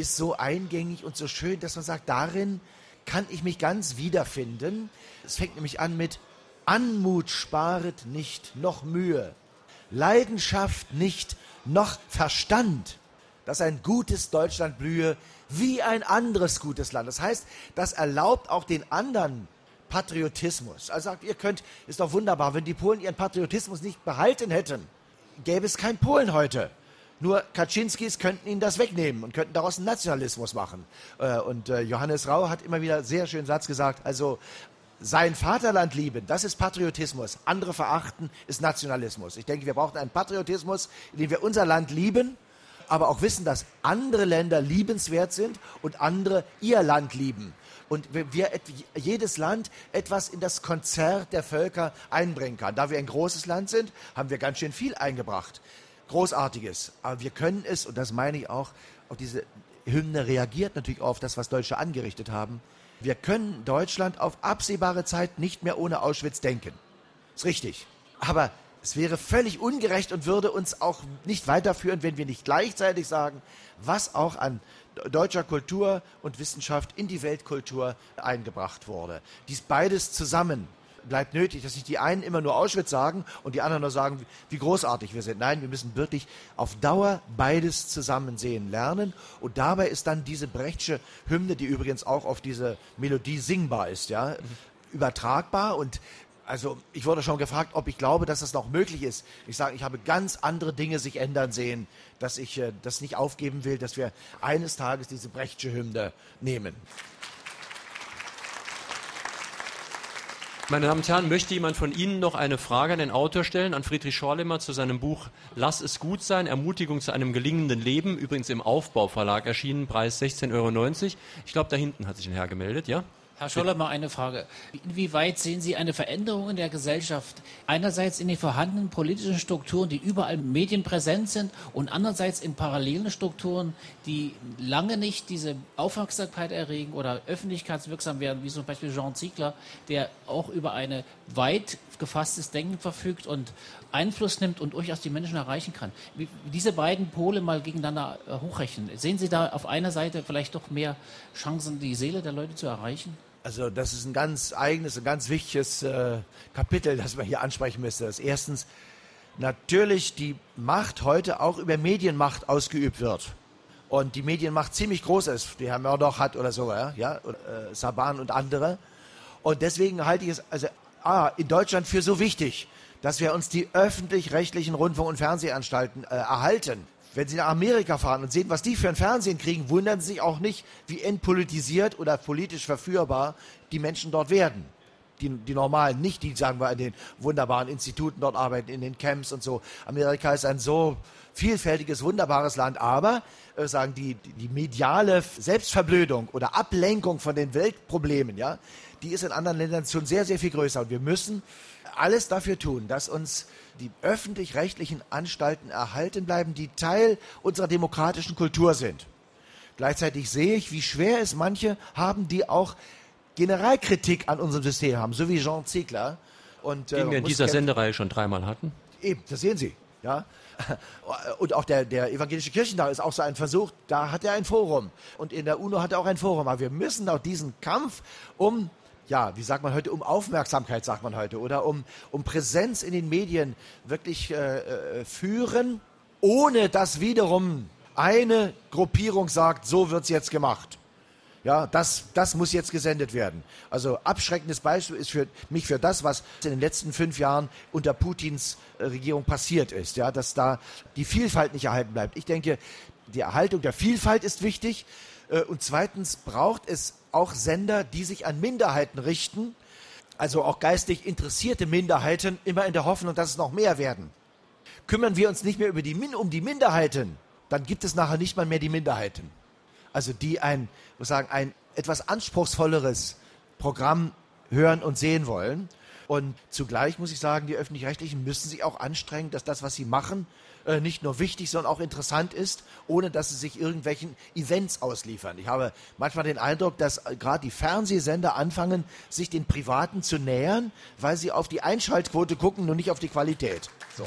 ist so eingängig und so schön, dass man sagt, darin kann ich mich ganz wiederfinden. Es fängt nämlich an mit Anmut sparet nicht, noch Mühe, Leidenschaft nicht, noch Verstand, dass ein gutes Deutschland blühe wie ein anderes gutes Land. Das heißt, das erlaubt auch den anderen Patriotismus. Also sagt, ihr könnt, ist doch wunderbar, wenn die Polen ihren Patriotismus nicht behalten hätten, gäbe es kein Polen heute. Nur Kaczynskis könnten ihnen das wegnehmen und könnten daraus einen Nationalismus machen. Äh, und äh, Johannes Rau hat immer wieder sehr schönen Satz gesagt, also sein Vaterland lieben, das ist Patriotismus. Andere verachten, ist Nationalismus. Ich denke, wir brauchen einen Patriotismus, in dem wir unser Land lieben, aber auch wissen, dass andere Länder liebenswert sind und andere ihr Land lieben. Und wir, jedes Land etwas in das Konzert der Völker einbringen kann. Da wir ein großes Land sind, haben wir ganz schön viel eingebracht. Großartiges. Aber wir können es, und das meine ich auch, auf diese Hymne reagiert natürlich auf das, was Deutsche angerichtet haben. Wir können Deutschland auf absehbare Zeit nicht mehr ohne Auschwitz denken. Ist richtig. Aber es wäre völlig ungerecht und würde uns auch nicht weiterführen, wenn wir nicht gleichzeitig sagen, was auch an deutscher Kultur und Wissenschaft in die Weltkultur eingebracht wurde. Dies beides zusammen bleibt nötig, dass nicht die einen immer nur Auschwitz sagen und die anderen nur sagen, wie großartig wir sind. Nein, wir müssen wirklich auf Dauer beides zusammen sehen lernen. Und dabei ist dann diese Brechtsche Hymne, die übrigens auch auf diese Melodie singbar ist, ja, übertragbar. Und also ich wurde schon gefragt, ob ich glaube, dass das noch möglich ist. Ich sage, ich habe ganz andere Dinge sich ändern sehen, dass ich äh, das nicht aufgeben will, dass wir eines Tages diese Brechtsche Hymne nehmen. Meine Damen und Herren, möchte jemand von Ihnen noch eine Frage an den Autor stellen, an Friedrich Schorlemer zu seinem Buch Lass es gut sein, Ermutigung zu einem gelingenden Leben, übrigens im Aufbauverlag erschienen, Preis 16,90 Euro. Ich glaube, da hinten hat sich ein Herr gemeldet, ja? Herr Scholler, mal eine Frage. Inwieweit sehen Sie eine Veränderung in der Gesellschaft? Einerseits in den vorhandenen politischen Strukturen, die überall medienpräsent sind und andererseits in parallelen Strukturen, die lange nicht diese Aufmerksamkeit erregen oder öffentlichkeitswirksam werden, wie zum Beispiel Jean Ziegler, der auch über ein weit gefasstes Denken verfügt und Einfluss nimmt und durchaus die Menschen erreichen kann. Wie diese beiden Pole mal gegeneinander äh, hochrechnen. Sehen Sie da auf einer Seite vielleicht doch mehr Chancen, die Seele der Leute zu erreichen? Also das ist ein ganz eigenes, ein ganz wichtiges äh, Kapitel, das man hier ansprechen müsste. Das erstens natürlich die Macht heute auch über Medienmacht ausgeübt wird. Und die Medienmacht ziemlich groß ist, die Herr Murdoch hat oder so, ja, ja äh, Saban und andere. Und deswegen halte ich es also ah, in Deutschland für so wichtig, dass wir uns die öffentlich-rechtlichen Rundfunk- und Fernsehanstalten äh, erhalten wenn Sie nach Amerika fahren und sehen, was die für ein Fernsehen kriegen, wundern Sie sich auch nicht, wie entpolitisiert oder politisch verführbar die Menschen dort werden. Die, die normalen, nicht die, sagen wir, in den wunderbaren Instituten dort arbeiten, in den Camps und so. Amerika ist ein so vielfältiges, wunderbares Land, aber äh, sagen die, die mediale Selbstverblödung oder Ablenkung von den Weltproblemen, ja, die ist in anderen Ländern schon sehr, sehr viel größer. Und wir müssen alles dafür tun, dass uns die öffentlich-rechtlichen Anstalten erhalten bleiben, die Teil unserer demokratischen Kultur sind. Gleichzeitig sehe ich, wie schwer es manche haben, die auch Generalkritik an unserem System haben, so wie Jean Ziegler. Und, äh, Den wir in dieser Sendereihe schon dreimal hatten. Eben, das sehen Sie. Ja? Und auch der, der evangelische Kirchentag ist auch so ein Versuch, da hat er ein Forum. Und in der UNO hat er auch ein Forum. Aber wir müssen auch diesen Kampf um ja, wie sagt man heute, um Aufmerksamkeit, sagt man heute, oder um, um Präsenz in den Medien wirklich äh, äh, führen, ohne dass wiederum eine Gruppierung sagt, so wird es jetzt gemacht. Ja, das, das muss jetzt gesendet werden. Also abschreckendes Beispiel ist für mich für das, was in den letzten fünf Jahren unter Putins äh, Regierung passiert ist, ja, dass da die Vielfalt nicht erhalten bleibt. Ich denke, die Erhaltung der Vielfalt ist wichtig. Äh, und zweitens braucht es auch Sender, die sich an Minderheiten richten, also auch geistig interessierte Minderheiten, immer in der Hoffnung, dass es noch mehr werden. Kümmern wir uns nicht mehr über die, um die Minderheiten, dann gibt es nachher nicht mal mehr die Minderheiten. Also die ein, muss sagen, ein etwas anspruchsvolleres Programm hören und sehen wollen. Und zugleich muss ich sagen, die öffentlich-rechtlichen müssen sich auch anstrengen, dass das, was sie machen, äh, nicht nur wichtig, sondern auch interessant ist, ohne dass sie sich irgendwelchen Events ausliefern. Ich habe manchmal den Eindruck, dass äh, gerade die Fernsehsender anfangen, sich den Privaten zu nähern, weil sie auf die Einschaltquote gucken und nicht auf die Qualität. So.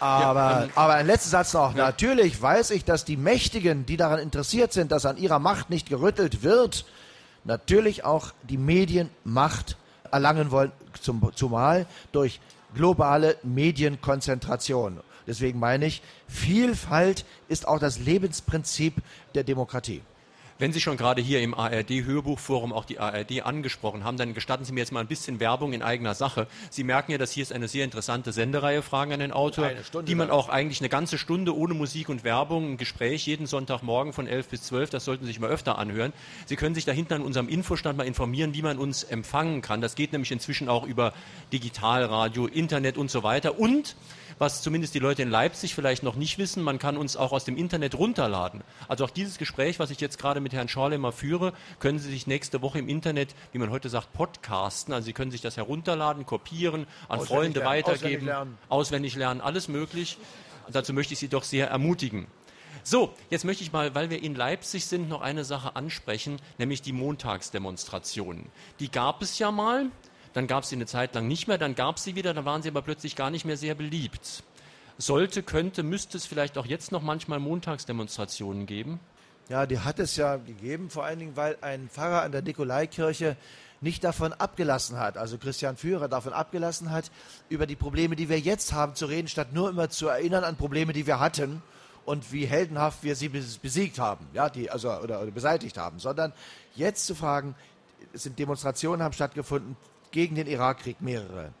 Aber, ja, ähm, aber ein letzter Satz noch. Ja. Natürlich weiß ich, dass die Mächtigen, die daran interessiert sind, dass an ihrer Macht nicht gerüttelt wird, natürlich auch die Medienmacht erlangen wollen, zum, zumal durch globale Medienkonzentration. Deswegen meine ich, Vielfalt ist auch das Lebensprinzip der Demokratie. Wenn Sie schon gerade hier im ARD-Hörbuchforum auch die ARD angesprochen haben, dann gestatten Sie mir jetzt mal ein bisschen Werbung in eigener Sache. Sie merken ja, dass hier ist eine sehr interessante Sendereihe Fragen an den Autor, die man auch eigentlich eine ganze Stunde ohne Musik und Werbung, ein Gespräch jeden Sonntagmorgen von 11 bis 12, das sollten Sie sich mal öfter anhören. Sie können sich da hinten an unserem Infostand mal informieren, wie man uns empfangen kann. Das geht nämlich inzwischen auch über Digitalradio, Internet und so weiter. Und was zumindest die Leute in Leipzig vielleicht noch nicht wissen, man kann uns auch aus dem Internet runterladen. Also auch dieses Gespräch, was ich jetzt gerade mit Herrn Schorlemer führe, können Sie sich nächste Woche im Internet, wie man heute sagt, podcasten. Also Sie können sich das herunterladen, kopieren, an auswendig Freunde lernen, weitergeben, auswendig lernen. auswendig lernen, alles möglich. Dazu möchte ich Sie doch sehr ermutigen. So, jetzt möchte ich mal, weil wir in Leipzig sind, noch eine Sache ansprechen, nämlich die Montagsdemonstrationen. Die gab es ja mal, dann gab es sie eine Zeit lang nicht mehr, dann gab es sie wieder, dann waren sie aber plötzlich gar nicht mehr sehr beliebt. sollte, könnte, müsste es vielleicht auch jetzt noch manchmal Montagsdemonstrationen geben? Ja, die hat es ja gegeben, vor allen Dingen, weil ein Pfarrer an der Nikolaikirche nicht davon abgelassen hat, also Christian Führer davon abgelassen hat, über die Probleme, die wir jetzt haben, zu reden, statt nur immer zu erinnern an Probleme, die wir hatten und wie heldenhaft wir sie besiegt haben, ja, die, also, oder, oder beseitigt haben, sondern jetzt zu fragen, es sind Demonstrationen haben stattgefunden gegen den Irakkrieg, mehrere.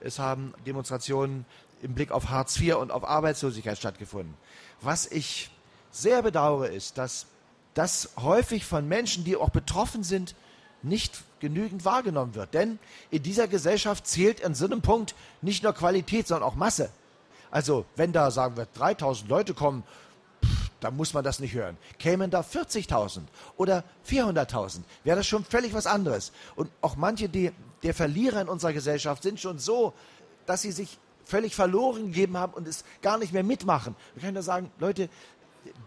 Es haben Demonstrationen im Blick auf Hartz IV und auf Arbeitslosigkeit stattgefunden. Was ich sehr bedauere, ist, dass das häufig von Menschen, die auch betroffen sind, nicht genügend wahrgenommen wird. Denn in dieser Gesellschaft zählt an so einem Punkt nicht nur Qualität, sondern auch Masse. Also wenn da, sagen wir, 3000 Leute kommen, dann muss man das nicht hören. Kämen da 40.000 oder 400.000, wäre das schon völlig was anderes. Und auch manche die, der Verlierer in unserer Gesellschaft sind schon so, dass sie sich völlig verloren gegeben haben und es gar nicht mehr mitmachen. Wir können da sagen, Leute,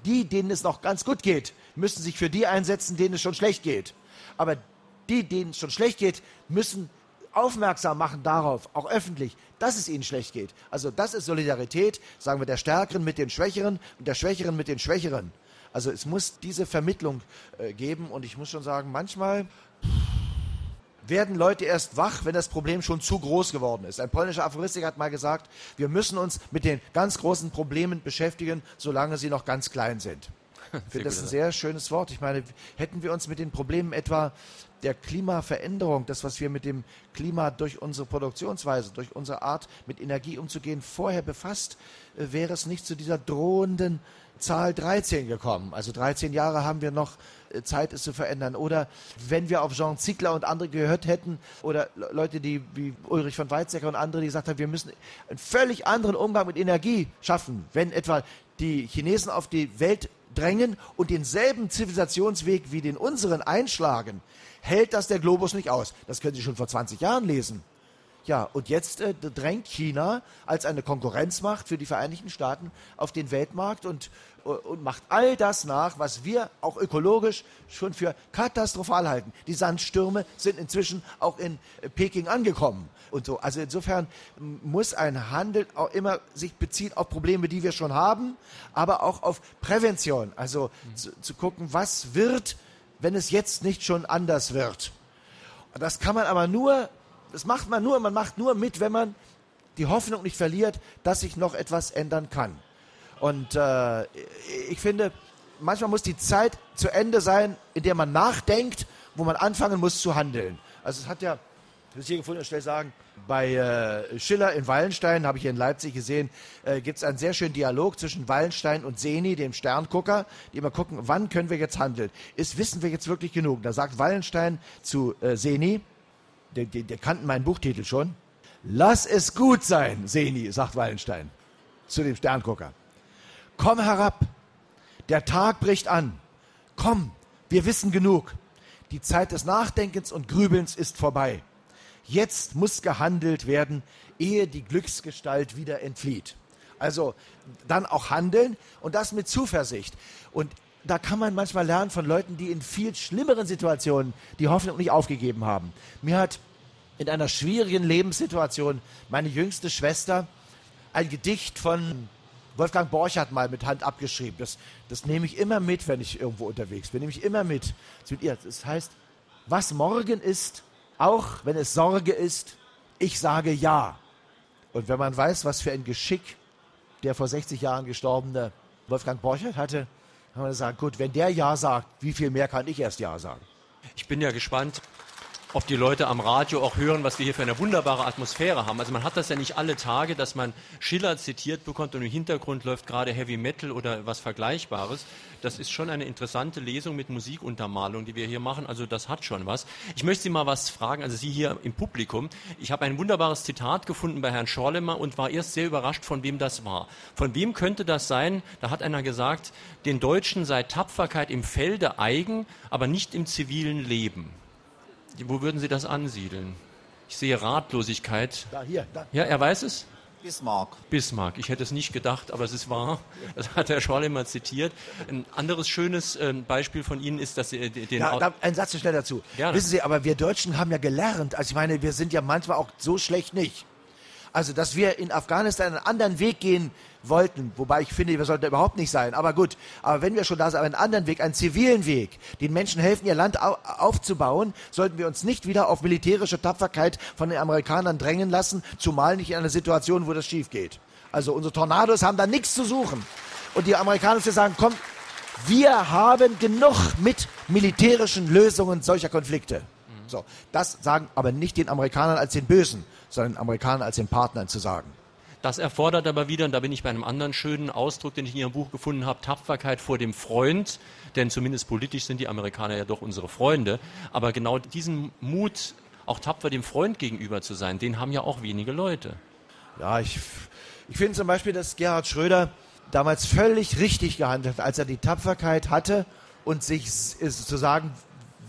die, denen es noch ganz gut geht, müssen sich für die einsetzen, denen es schon schlecht geht. Aber die, denen es schon schlecht geht, müssen aufmerksam machen darauf, auch öffentlich, dass es ihnen schlecht geht. Also das ist Solidarität, sagen wir, der Stärkeren mit den Schwächeren und der Schwächeren mit den Schwächeren. Also es muss diese Vermittlung äh, geben und ich muss schon sagen, manchmal werden Leute erst wach, wenn das Problem schon zu groß geworden ist. Ein polnischer Aphoristik hat mal gesagt, wir müssen uns mit den ganz großen Problemen beschäftigen, solange sie noch ganz klein sind. Ich finde das ein sehr schönes Wort. Ich meine, hätten wir uns mit den Problemen etwa der Klimaveränderung, das, was wir mit dem Klima durch unsere Produktionsweise, durch unsere Art, mit Energie umzugehen, vorher befasst, äh, wäre es nicht zu dieser drohenden Zahl 13 gekommen. Also 13 Jahre haben wir noch äh, Zeit, es zu verändern. Oder wenn wir auf Jean Ziegler und andere gehört hätten, oder Leute, die wie Ulrich von Weizsäcker und andere, die gesagt haben, wir müssen einen völlig anderen Umgang mit Energie schaffen. Wenn etwa die Chinesen auf die Welt drängen und denselben Zivilisationsweg wie den unseren einschlagen, hält das der Globus nicht aus. Das können Sie schon vor 20 Jahren lesen. Ja, und jetzt äh, drängt China als eine Konkurrenzmacht für die Vereinigten Staaten auf den Weltmarkt und, und macht all das nach, was wir auch ökologisch schon für katastrophal halten. Die Sandstürme sind inzwischen auch in äh, Peking angekommen und so. Also insofern muss ein Handel auch immer sich beziehen auf Probleme, die wir schon haben, aber auch auf Prävention. Also mhm. zu, zu gucken, was wird, wenn es jetzt nicht schon anders wird. Das kann man aber nur das macht man nur, man macht nur mit, wenn man die Hoffnung nicht verliert, dass sich noch etwas ändern kann. Und äh, ich finde, manchmal muss die Zeit zu Ende sein, in der man nachdenkt, wo man anfangen muss zu handeln. Also es hat ja, ich muss hier gefunden stelle sagen, bei äh, Schiller in Wallenstein, habe ich hier in Leipzig gesehen, äh, gibt es einen sehr schönen Dialog zwischen Wallenstein und Seni, dem Sterngucker, die immer gucken, wann können wir jetzt handeln? Ist, wissen wir jetzt wirklich genug? Da sagt Wallenstein zu äh, Seni, der, der, der kannten meinen Buchtitel schon. Lass es gut sein, Seni, sagt Wallenstein zu dem Sterngucker. Komm herab, der Tag bricht an. Komm, wir wissen genug. Die Zeit des Nachdenkens und Grübelns ist vorbei. Jetzt muss gehandelt werden, ehe die Glücksgestalt wieder entflieht. Also dann auch handeln und das mit Zuversicht. Und da kann man manchmal lernen von Leuten, die in viel schlimmeren Situationen die Hoffnung nicht aufgegeben haben. Mir hat in einer schwierigen Lebenssituation meine jüngste Schwester ein Gedicht von Wolfgang Borchardt mal mit Hand abgeschrieben. Das, das nehme ich immer mit, wenn ich irgendwo unterwegs bin. Nehme ich immer mit. Das heißt, was morgen ist, auch wenn es Sorge ist, ich sage ja. Und wenn man weiß, was für ein Geschick der vor 60 Jahren gestorbene Wolfgang Borchardt hatte, kann man sagen, gut, wenn der Ja sagt, wie viel mehr kann ich erst Ja sagen? Ich bin ja gespannt, ob die Leute am Radio auch hören, was wir hier für eine wunderbare Atmosphäre haben. Also man hat das ja nicht alle Tage, dass man Schiller zitiert bekommt und im Hintergrund läuft gerade Heavy Metal oder was Vergleichbares. Das ist schon eine interessante Lesung mit Musikuntermalung, die wir hier machen. Also das hat schon was. Ich möchte Sie mal was fragen, also Sie hier im Publikum. Ich habe ein wunderbares Zitat gefunden bei Herrn Schorlemer und war erst sehr überrascht, von wem das war. Von wem könnte das sein? Da hat einer gesagt, den Deutschen sei Tapferkeit im Felde eigen, aber nicht im zivilen Leben. Wo würden Sie das ansiedeln? Ich sehe Ratlosigkeit. Da, hier, da. Ja, er weiß es? Bismarck. Bismarck. Ich hätte es nicht gedacht, aber es ist wahr. Das hat Herr Scholl immer zitiert. Ein anderes schönes ähm, Beispiel von Ihnen ist, dass Sie den... Ja, da, ein Satz schnell dazu. Gerne. Wissen Sie, aber wir Deutschen haben ja gelernt, also ich meine, wir sind ja manchmal auch so schlecht nicht. Also, dass wir in Afghanistan einen anderen Weg gehen wollten, wobei ich finde, wir sollten überhaupt nicht sein, aber gut. Aber wenn wir schon da sind, einen anderen Weg, einen zivilen Weg, den Menschen helfen, ihr Land au aufzubauen, sollten wir uns nicht wieder auf militärische Tapferkeit von den Amerikanern drängen lassen, zumal nicht in einer Situation, wo das schief geht. Also unsere Tornados haben da nichts zu suchen. Und die Amerikaner sagen, komm, wir haben genug mit militärischen Lösungen solcher Konflikte. So, das sagen aber nicht den Amerikanern als den Bösen, sondern den Amerikanern als den Partnern zu sagen. Das erfordert aber wieder, und da bin ich bei einem anderen schönen Ausdruck, den ich in Ihrem Buch gefunden habe, Tapferkeit vor dem Freund, denn zumindest politisch sind die Amerikaner ja doch unsere Freunde. Aber genau diesen Mut, auch tapfer dem Freund gegenüber zu sein, den haben ja auch wenige Leute. Ja, ich, ich finde zum Beispiel, dass Gerhard Schröder damals völlig richtig gehandelt hat, als er die Tapferkeit hatte und sich zu sagen,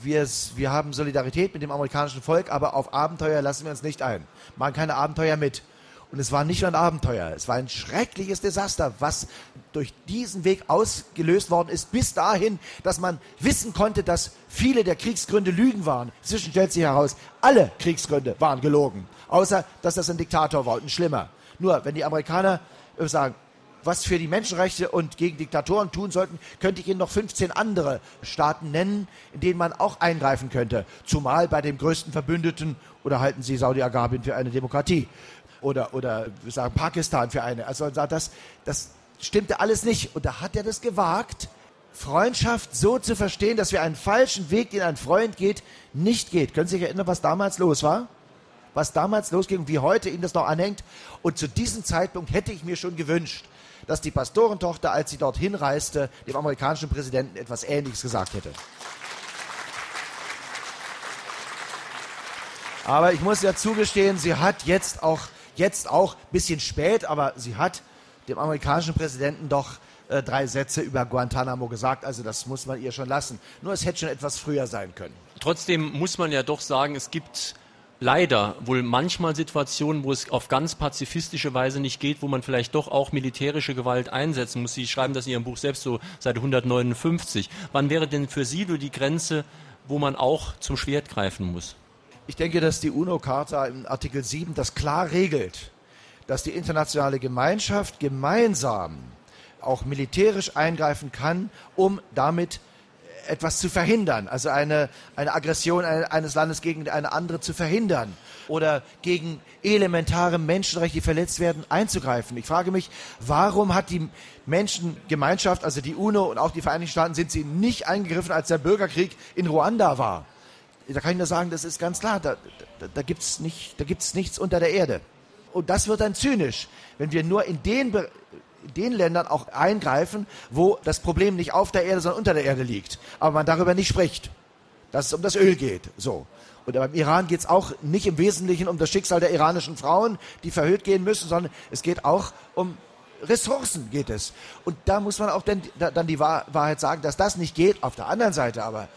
wir, wir haben Solidarität mit dem amerikanischen Volk, aber auf Abenteuer lassen wir uns nicht ein. Machen keine Abenteuer mit. Und es war nicht nur ein Abenteuer, es war ein schreckliches Desaster, was durch diesen Weg ausgelöst worden ist, bis dahin, dass man wissen konnte, dass viele der Kriegsgründe Lügen waren. Inzwischen stellt sich heraus, alle Kriegsgründe waren gelogen, außer dass das ein Diktator war und ein Schlimmer. Nur, wenn die Amerikaner sagen, was für die Menschenrechte und gegen Diktatoren tun sollten, könnte ich Ihnen noch 15 andere Staaten nennen, in denen man auch eingreifen könnte. Zumal bei dem größten Verbündeten oder halten Sie Saudi-Arabien für eine Demokratie oder, oder sagen Pakistan für eine. Also das, das stimmte alles nicht. Und da hat er das gewagt, Freundschaft so zu verstehen, dass wir einen falschen Weg, den ein Freund geht, nicht geht. Können Sie sich erinnern, was damals los war? Was damals losging und wie heute Ihnen das noch anhängt? Und zu diesem Zeitpunkt hätte ich mir schon gewünscht, dass die Pastorentochter, als sie dorthin reiste, dem amerikanischen Präsidenten etwas Ähnliches gesagt hätte. Aber ich muss ja zugestehen, sie hat jetzt auch, jetzt auch ein bisschen spät, aber sie hat dem amerikanischen Präsidenten doch äh, drei Sätze über Guantanamo gesagt. Also das muss man ihr schon lassen. Nur es hätte schon etwas früher sein können. Trotzdem muss man ja doch sagen, es gibt leider wohl manchmal Situationen, wo es auf ganz pazifistische Weise nicht geht, wo man vielleicht doch auch militärische Gewalt einsetzen muss. Sie schreiben das in Ihrem Buch selbst so seit 159. Wann wäre denn für Sie die Grenze, wo man auch zum Schwert greifen muss? Ich denke, dass die UNO-Charta im Artikel 7 das klar regelt, dass die internationale Gemeinschaft gemeinsam auch militärisch eingreifen kann, um damit etwas zu verhindern, also eine, eine Aggression eines Landes gegen eine andere zu verhindern oder gegen elementare Menschenrechte, die verletzt werden, einzugreifen. Ich frage mich, warum hat die Menschengemeinschaft, also die UNO und auch die Vereinigten Staaten, sind sie nicht eingegriffen, als der Bürgerkrieg in Ruanda war? Da kann ich nur sagen, das ist ganz klar, da, da, da gibt es nicht, nichts unter der Erde. Und das wird dann zynisch, wenn wir nur in den den Ländern auch eingreifen, wo das Problem nicht auf der Erde, sondern unter der Erde liegt. Aber man darüber nicht spricht, dass es um das Öl geht. So. Und beim Iran geht es auch nicht im Wesentlichen um das Schicksal der iranischen Frauen, die verhüllt gehen müssen, sondern es geht auch um Ressourcen geht es. Und da muss man auch dann, dann die Wahrheit sagen, dass das nicht geht. Auf der anderen Seite aber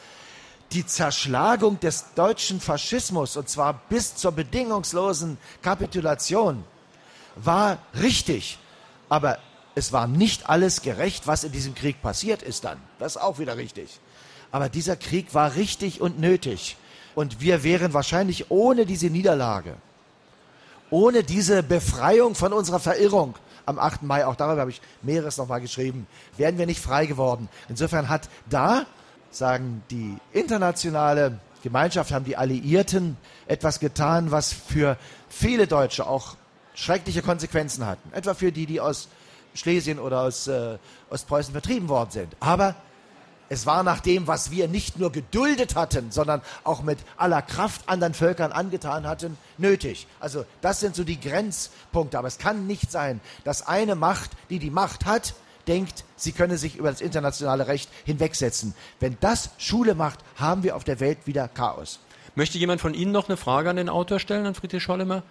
die Zerschlagung des deutschen Faschismus, und zwar bis zur bedingungslosen Kapitulation, war richtig. Aber es war nicht alles gerecht, was in diesem Krieg passiert ist dann. Das ist auch wieder richtig. Aber dieser Krieg war richtig und nötig. Und wir wären wahrscheinlich ohne diese Niederlage, ohne diese Befreiung von unserer Verirrung am 8. Mai, auch darüber habe ich mehreres nochmal geschrieben, wären wir nicht frei geworden. Insofern hat da, sagen die internationale Gemeinschaft, haben die Alliierten etwas getan, was für viele Deutsche auch schreckliche Konsequenzen hatten. Etwa für die, die aus Schlesien oder aus äh, Ostpreußen vertrieben worden sind. Aber es war nach dem, was wir nicht nur geduldet hatten, sondern auch mit aller Kraft anderen Völkern angetan hatten, nötig. Also das sind so die Grenzpunkte. Aber es kann nicht sein, dass eine Macht, die die Macht hat, denkt, sie könne sich über das internationale Recht hinwegsetzen. Wenn das Schule macht, haben wir auf der Welt wieder Chaos. Möchte jemand von Ihnen noch eine Frage an den Autor stellen, an Friedrich Schollemer?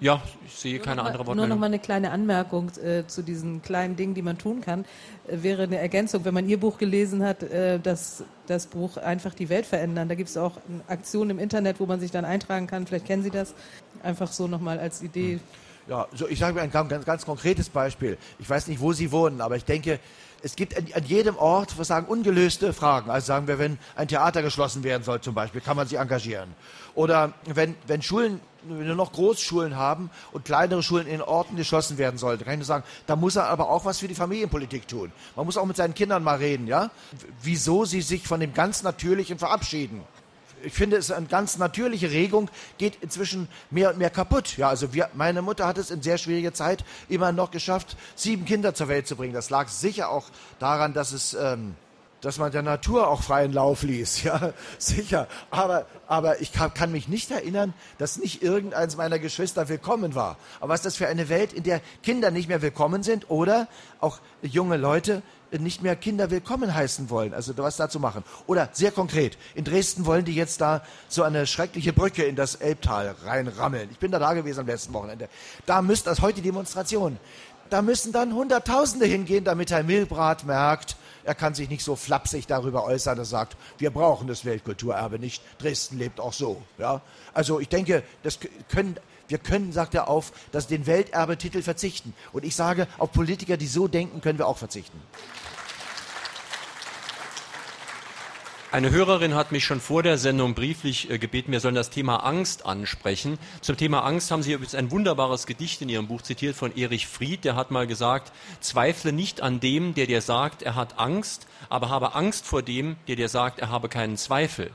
Ja, ich sehe nur keine andere Wortmeldung. Nur noch mal eine kleine Anmerkung äh, zu diesen kleinen Dingen, die man tun kann. Äh, wäre eine Ergänzung, wenn man Ihr Buch gelesen hat, äh, dass das Buch einfach die Welt verändern. Da gibt es auch Aktionen im Internet, wo man sich dann eintragen kann. Vielleicht kennen Sie das. Einfach so noch mal als Idee. Ja, so ich sage mir ein ganz, ganz konkretes Beispiel. Ich weiß nicht, wo Sie wohnen, aber ich denke, es gibt an, an, jedem Ort, wir sagen, ungelöste Fragen. Also sagen wir, wenn ein Theater geschlossen werden soll zum Beispiel, kann man sich engagieren. Oder wenn, wenn Schulen, wenn wir noch Großschulen haben und kleinere Schulen in Orten geschlossen werden sollten, kann ich nur sagen, da muss er aber auch was für die Familienpolitik tun. Man muss auch mit seinen Kindern mal reden, ja? Wieso sie sich von dem ganz Natürlichen verabschieden ich finde, es ist eine ganz natürliche Regung, geht inzwischen mehr und mehr kaputt. Ja, also wir, meine Mutter hat es in sehr schwieriger Zeit immer noch geschafft, sieben Kinder zur Welt zu bringen. Das lag sicher auch daran, dass es, ähm, dass man der Natur auch freien Lauf ließ. Ja, sicher. Aber, aber ich kann, kann mich nicht erinnern, dass nicht irgendeins meiner Geschwister willkommen war. Aber was ist das für eine Welt, in der Kinder nicht mehr willkommen sind oder auch junge Leute nicht mehr Kinder willkommen heißen wollen, also was da zu machen. Oder sehr konkret, in Dresden wollen die jetzt da so eine schreckliche Brücke in das Elbtal reinrammeln. Ich bin da da gewesen am letzten Wochenende. Da müsste, das heute Demonstration, da müssen dann Hunderttausende hingehen, damit Herr Milbrat merkt, er kann sich nicht so flapsig darüber äußern, dass er sagt, wir brauchen das Weltkulturerbe nicht, Dresden lebt auch so. Ja? Also ich denke, das können, wir können, sagt er, auf dass den Welterbetitel verzichten. Und ich sage, auf Politiker, die so denken, können wir auch verzichten. Eine Hörerin hat mich schon vor der Sendung brieflich äh, gebeten, wir sollen das Thema Angst ansprechen. Zum Thema Angst haben Sie übrigens ein wunderbares Gedicht in Ihrem Buch zitiert von Erich Fried. Der hat mal gesagt, zweifle nicht an dem, der dir sagt, er hat Angst, aber habe Angst vor dem, der dir sagt, er habe keinen Zweifel.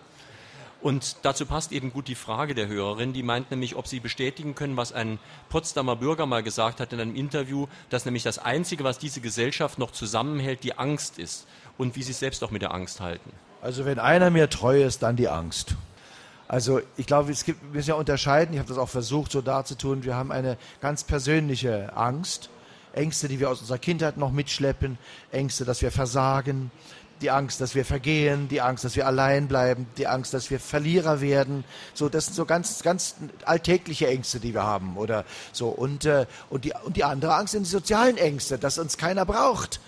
Und dazu passt eben gut die Frage der Hörerin, die meint nämlich, ob sie bestätigen können, was ein Potsdamer Bürger mal gesagt hat in einem Interview, dass nämlich das Einzige, was diese Gesellschaft noch zusammenhält, die Angst ist. Und wie sie es selbst auch mit der Angst halten. Also wenn einer mir treu ist, dann die Angst. Also ich glaube, es gibt, wir müssen ja unterscheiden, ich habe das auch versucht so darzutun, wir haben eine ganz persönliche Angst, Ängste, die wir aus unserer Kindheit noch mitschleppen, Ängste, dass wir versagen, die Angst, dass wir vergehen, die Angst, dass wir allein bleiben, die Angst, dass wir Verlierer werden. So, das sind so ganz, ganz alltägliche Ängste, die wir haben, oder so. Und äh, und die und die andere Angst sind die sozialen Ängste, dass uns keiner braucht,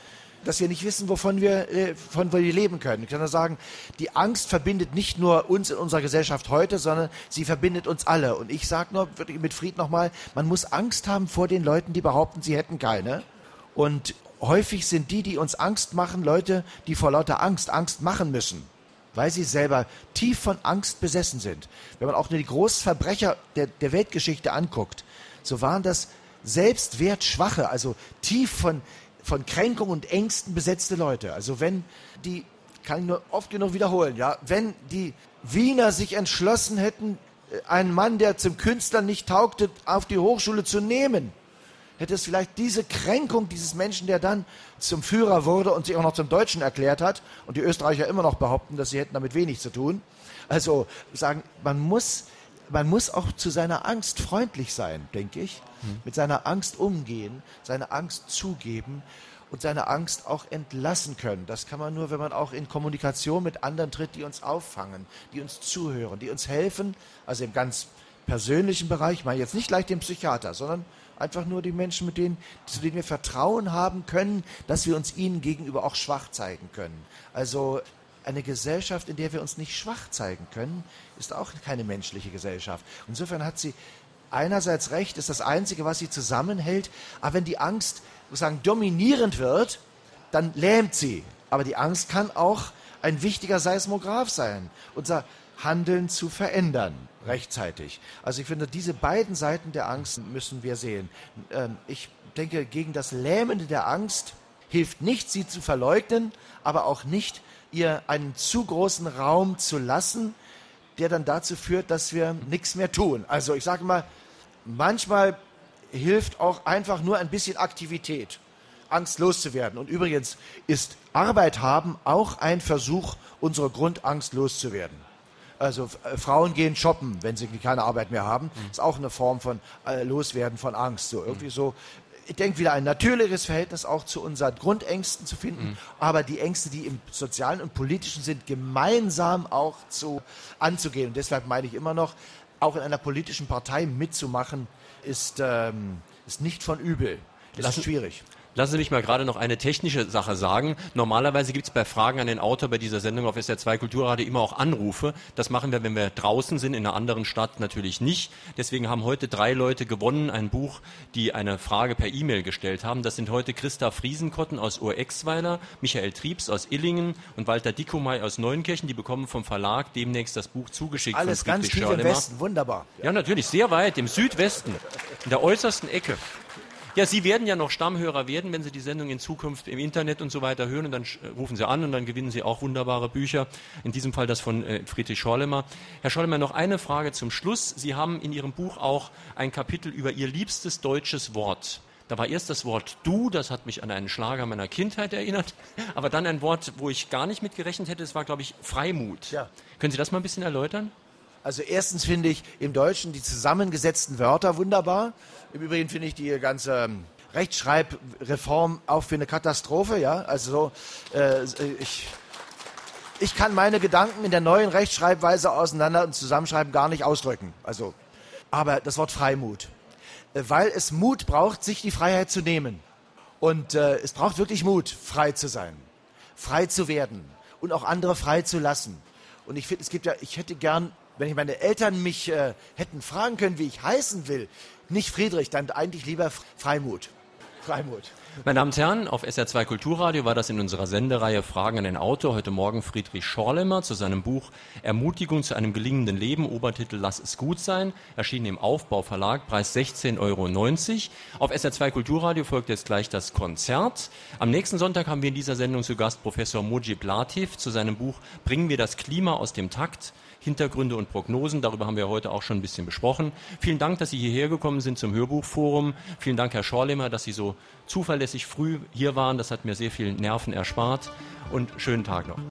dass wir nicht wissen, wovon wir, äh, von wir leben können. Ich kann nur sagen, die Angst verbindet nicht nur uns in unserer Gesellschaft heute, sondern sie verbindet uns alle. Und ich sage nur mit Fried nochmal, man muss Angst haben vor den Leuten, die behaupten, sie hätten keine. Und häufig sind die, die uns Angst machen, Leute, die vor lauter Angst Angst machen müssen weil sie selber tief von Angst besessen sind. Wenn man auch nur die Großverbrecher der, der Weltgeschichte anguckt, so waren das selbstwertschwache, also tief von von Kränkung und Ängsten besetzte Leute. Also wenn die, kann ich nur oft genug wiederholen, ja, wenn die Wiener sich entschlossen hätten, äh, einen Mann, der zum Künstler nicht taugte, auf die Hochschule zu nehmen, hätte es vielleicht diese Kränkung dieses Menschen, der dann zum Führer wurde und sich auch noch zum Deutschen erklärt hat, und die Österreicher immer noch behaupten, dass sie hätten damit wenig zu tun. Also sagen, man muss man muss auch zu seiner Angst freundlich sein, denke ich. Mhm. Mit seiner Angst umgehen, seine Angst zugeben und seine Angst auch entlassen können. Das kann man nur, wenn man auch in Kommunikation mit anderen tritt, die uns auffangen, die uns zuhören, die uns helfen, also im ganz persönlichen Bereich, ich meine jetzt nicht gleich den Psychiater, sondern einfach nur die Menschen, mit denen, zu denen wir Vertrauen haben können, dass wir uns ihnen gegenüber auch schwach zeigen können. Also eine Gesellschaft, in der wir uns nicht schwach zeigen können, ist auch keine menschliche Gesellschaft. Insofern hat sie einerseits recht, ist das Einzige, was sie zusammenhält, aber wenn die Angst sozusagen dominierend wird, dann lähmt sie. Aber die Angst kann auch ein wichtiger Seismograph sein, unser Handeln zu verändern rechtzeitig. Also ich finde, diese beiden Seiten der Angst müssen wir sehen. Ähm, ich denke, gegen das Lähmende der Angst hilft nicht, sie zu verleugnen, aber auch nicht, ihr einen zu großen Raum zu lassen, der dann dazu führt, dass wir nichts mehr tun. Also ich sage mal, manchmal hilft auch einfach nur ein bisschen Aktivität, Angst loszuwerden. Und übrigens ist Arbeit haben auch ein Versuch, unsere Grundangst loszuwerden. Also äh, Frauen gehen shoppen, wenn sie keine Arbeit mehr haben. Mhm. Ist auch eine Form von äh, Loswerden von Angst. So irgendwie so ich denke, wieder ein natürliches Verhältnis auch zu unseren Grundängsten zu finden, mhm. aber die Ängste, die im sozialen und politischen sind, gemeinsam auch zu anzugehen. Und deshalb meine ich immer noch, auch in einer politischen Partei mitzumachen, ist, ähm, ist nicht von übel. Das ist schwierig. Lassen Sie mich mal gerade noch eine technische Sache sagen. Normalerweise gibt es bei Fragen an den Autor bei dieser Sendung auf SR2 Kulturradio immer auch Anrufe. Das machen wir, wenn wir draußen sind, in einer anderen Stadt natürlich nicht. Deswegen haben heute drei Leute gewonnen, ein Buch, die eine Frage per E-Mail gestellt haben. Das sind heute Christa Friesenkotten aus Urexweiler, Michael Triebs aus Illingen und Walter Dickomey aus Neunkirchen. Die bekommen vom Verlag demnächst das Buch zugeschickt. Alles von ganz tief im Westen, wunderbar. Ja, natürlich, sehr weit, im Südwesten, in der äußersten Ecke. Ja, Sie werden ja noch Stammhörer werden, wenn Sie die Sendung in Zukunft im Internet und so weiter hören. Und dann rufen Sie an und dann gewinnen Sie auch wunderbare Bücher. In diesem Fall das von äh, Friedrich Schorlemer. Herr Schorlemer, noch eine Frage zum Schluss. Sie haben in Ihrem Buch auch ein Kapitel über Ihr liebstes deutsches Wort. Da war erst das Wort du, das hat mich an einen Schlager meiner Kindheit erinnert, aber dann ein Wort, wo ich gar nicht mit gerechnet hätte, das war, glaube ich, Freimut. Ja. Können Sie das mal ein bisschen erläutern? Also erstens finde ich im Deutschen die zusammengesetzten Wörter wunderbar. Im Übrigen finde ich die ganze ähm, Rechtschreibreform auch für eine Katastrophe. Ja, also äh, ich, ich kann meine Gedanken in der neuen Rechtschreibweise auseinander und zusammenschreiben gar nicht ausdrücken. Also, aber das Wort Freimut, äh, weil es Mut braucht, sich die Freiheit zu nehmen. Und äh, es braucht wirklich Mut, frei zu sein, frei zu werden und auch andere frei zu lassen. Und ich finde, es gibt ja, ich hätte gern, wenn ich meine Eltern mich äh, hätten fragen können, wie ich heißen will, nicht Friedrich, dann eigentlich lieber Freimut. Freimut. Meine Damen und Herren, auf SR2 Kulturradio war das in unserer Sendereihe Fragen an den Autor. Heute Morgen Friedrich Schorlemer zu seinem Buch Ermutigung zu einem gelingenden Leben, Obertitel Lass es gut sein, erschienen im Aufbauverlag, Preis 16,90 Euro. Auf SR2 Kulturradio folgt jetzt gleich das Konzert. Am nächsten Sonntag haben wir in dieser Sendung zu Gast Professor Mujib Latif zu seinem Buch Bringen wir das Klima aus dem Takt. Hintergründe und Prognosen. Darüber haben wir heute auch schon ein bisschen besprochen. Vielen Dank, dass Sie hierher gekommen sind zum Hörbuchforum. Vielen Dank, Herr Schorlemer, dass Sie so zuverlässig früh hier waren. Das hat mir sehr viel Nerven erspart. Und schönen Tag noch.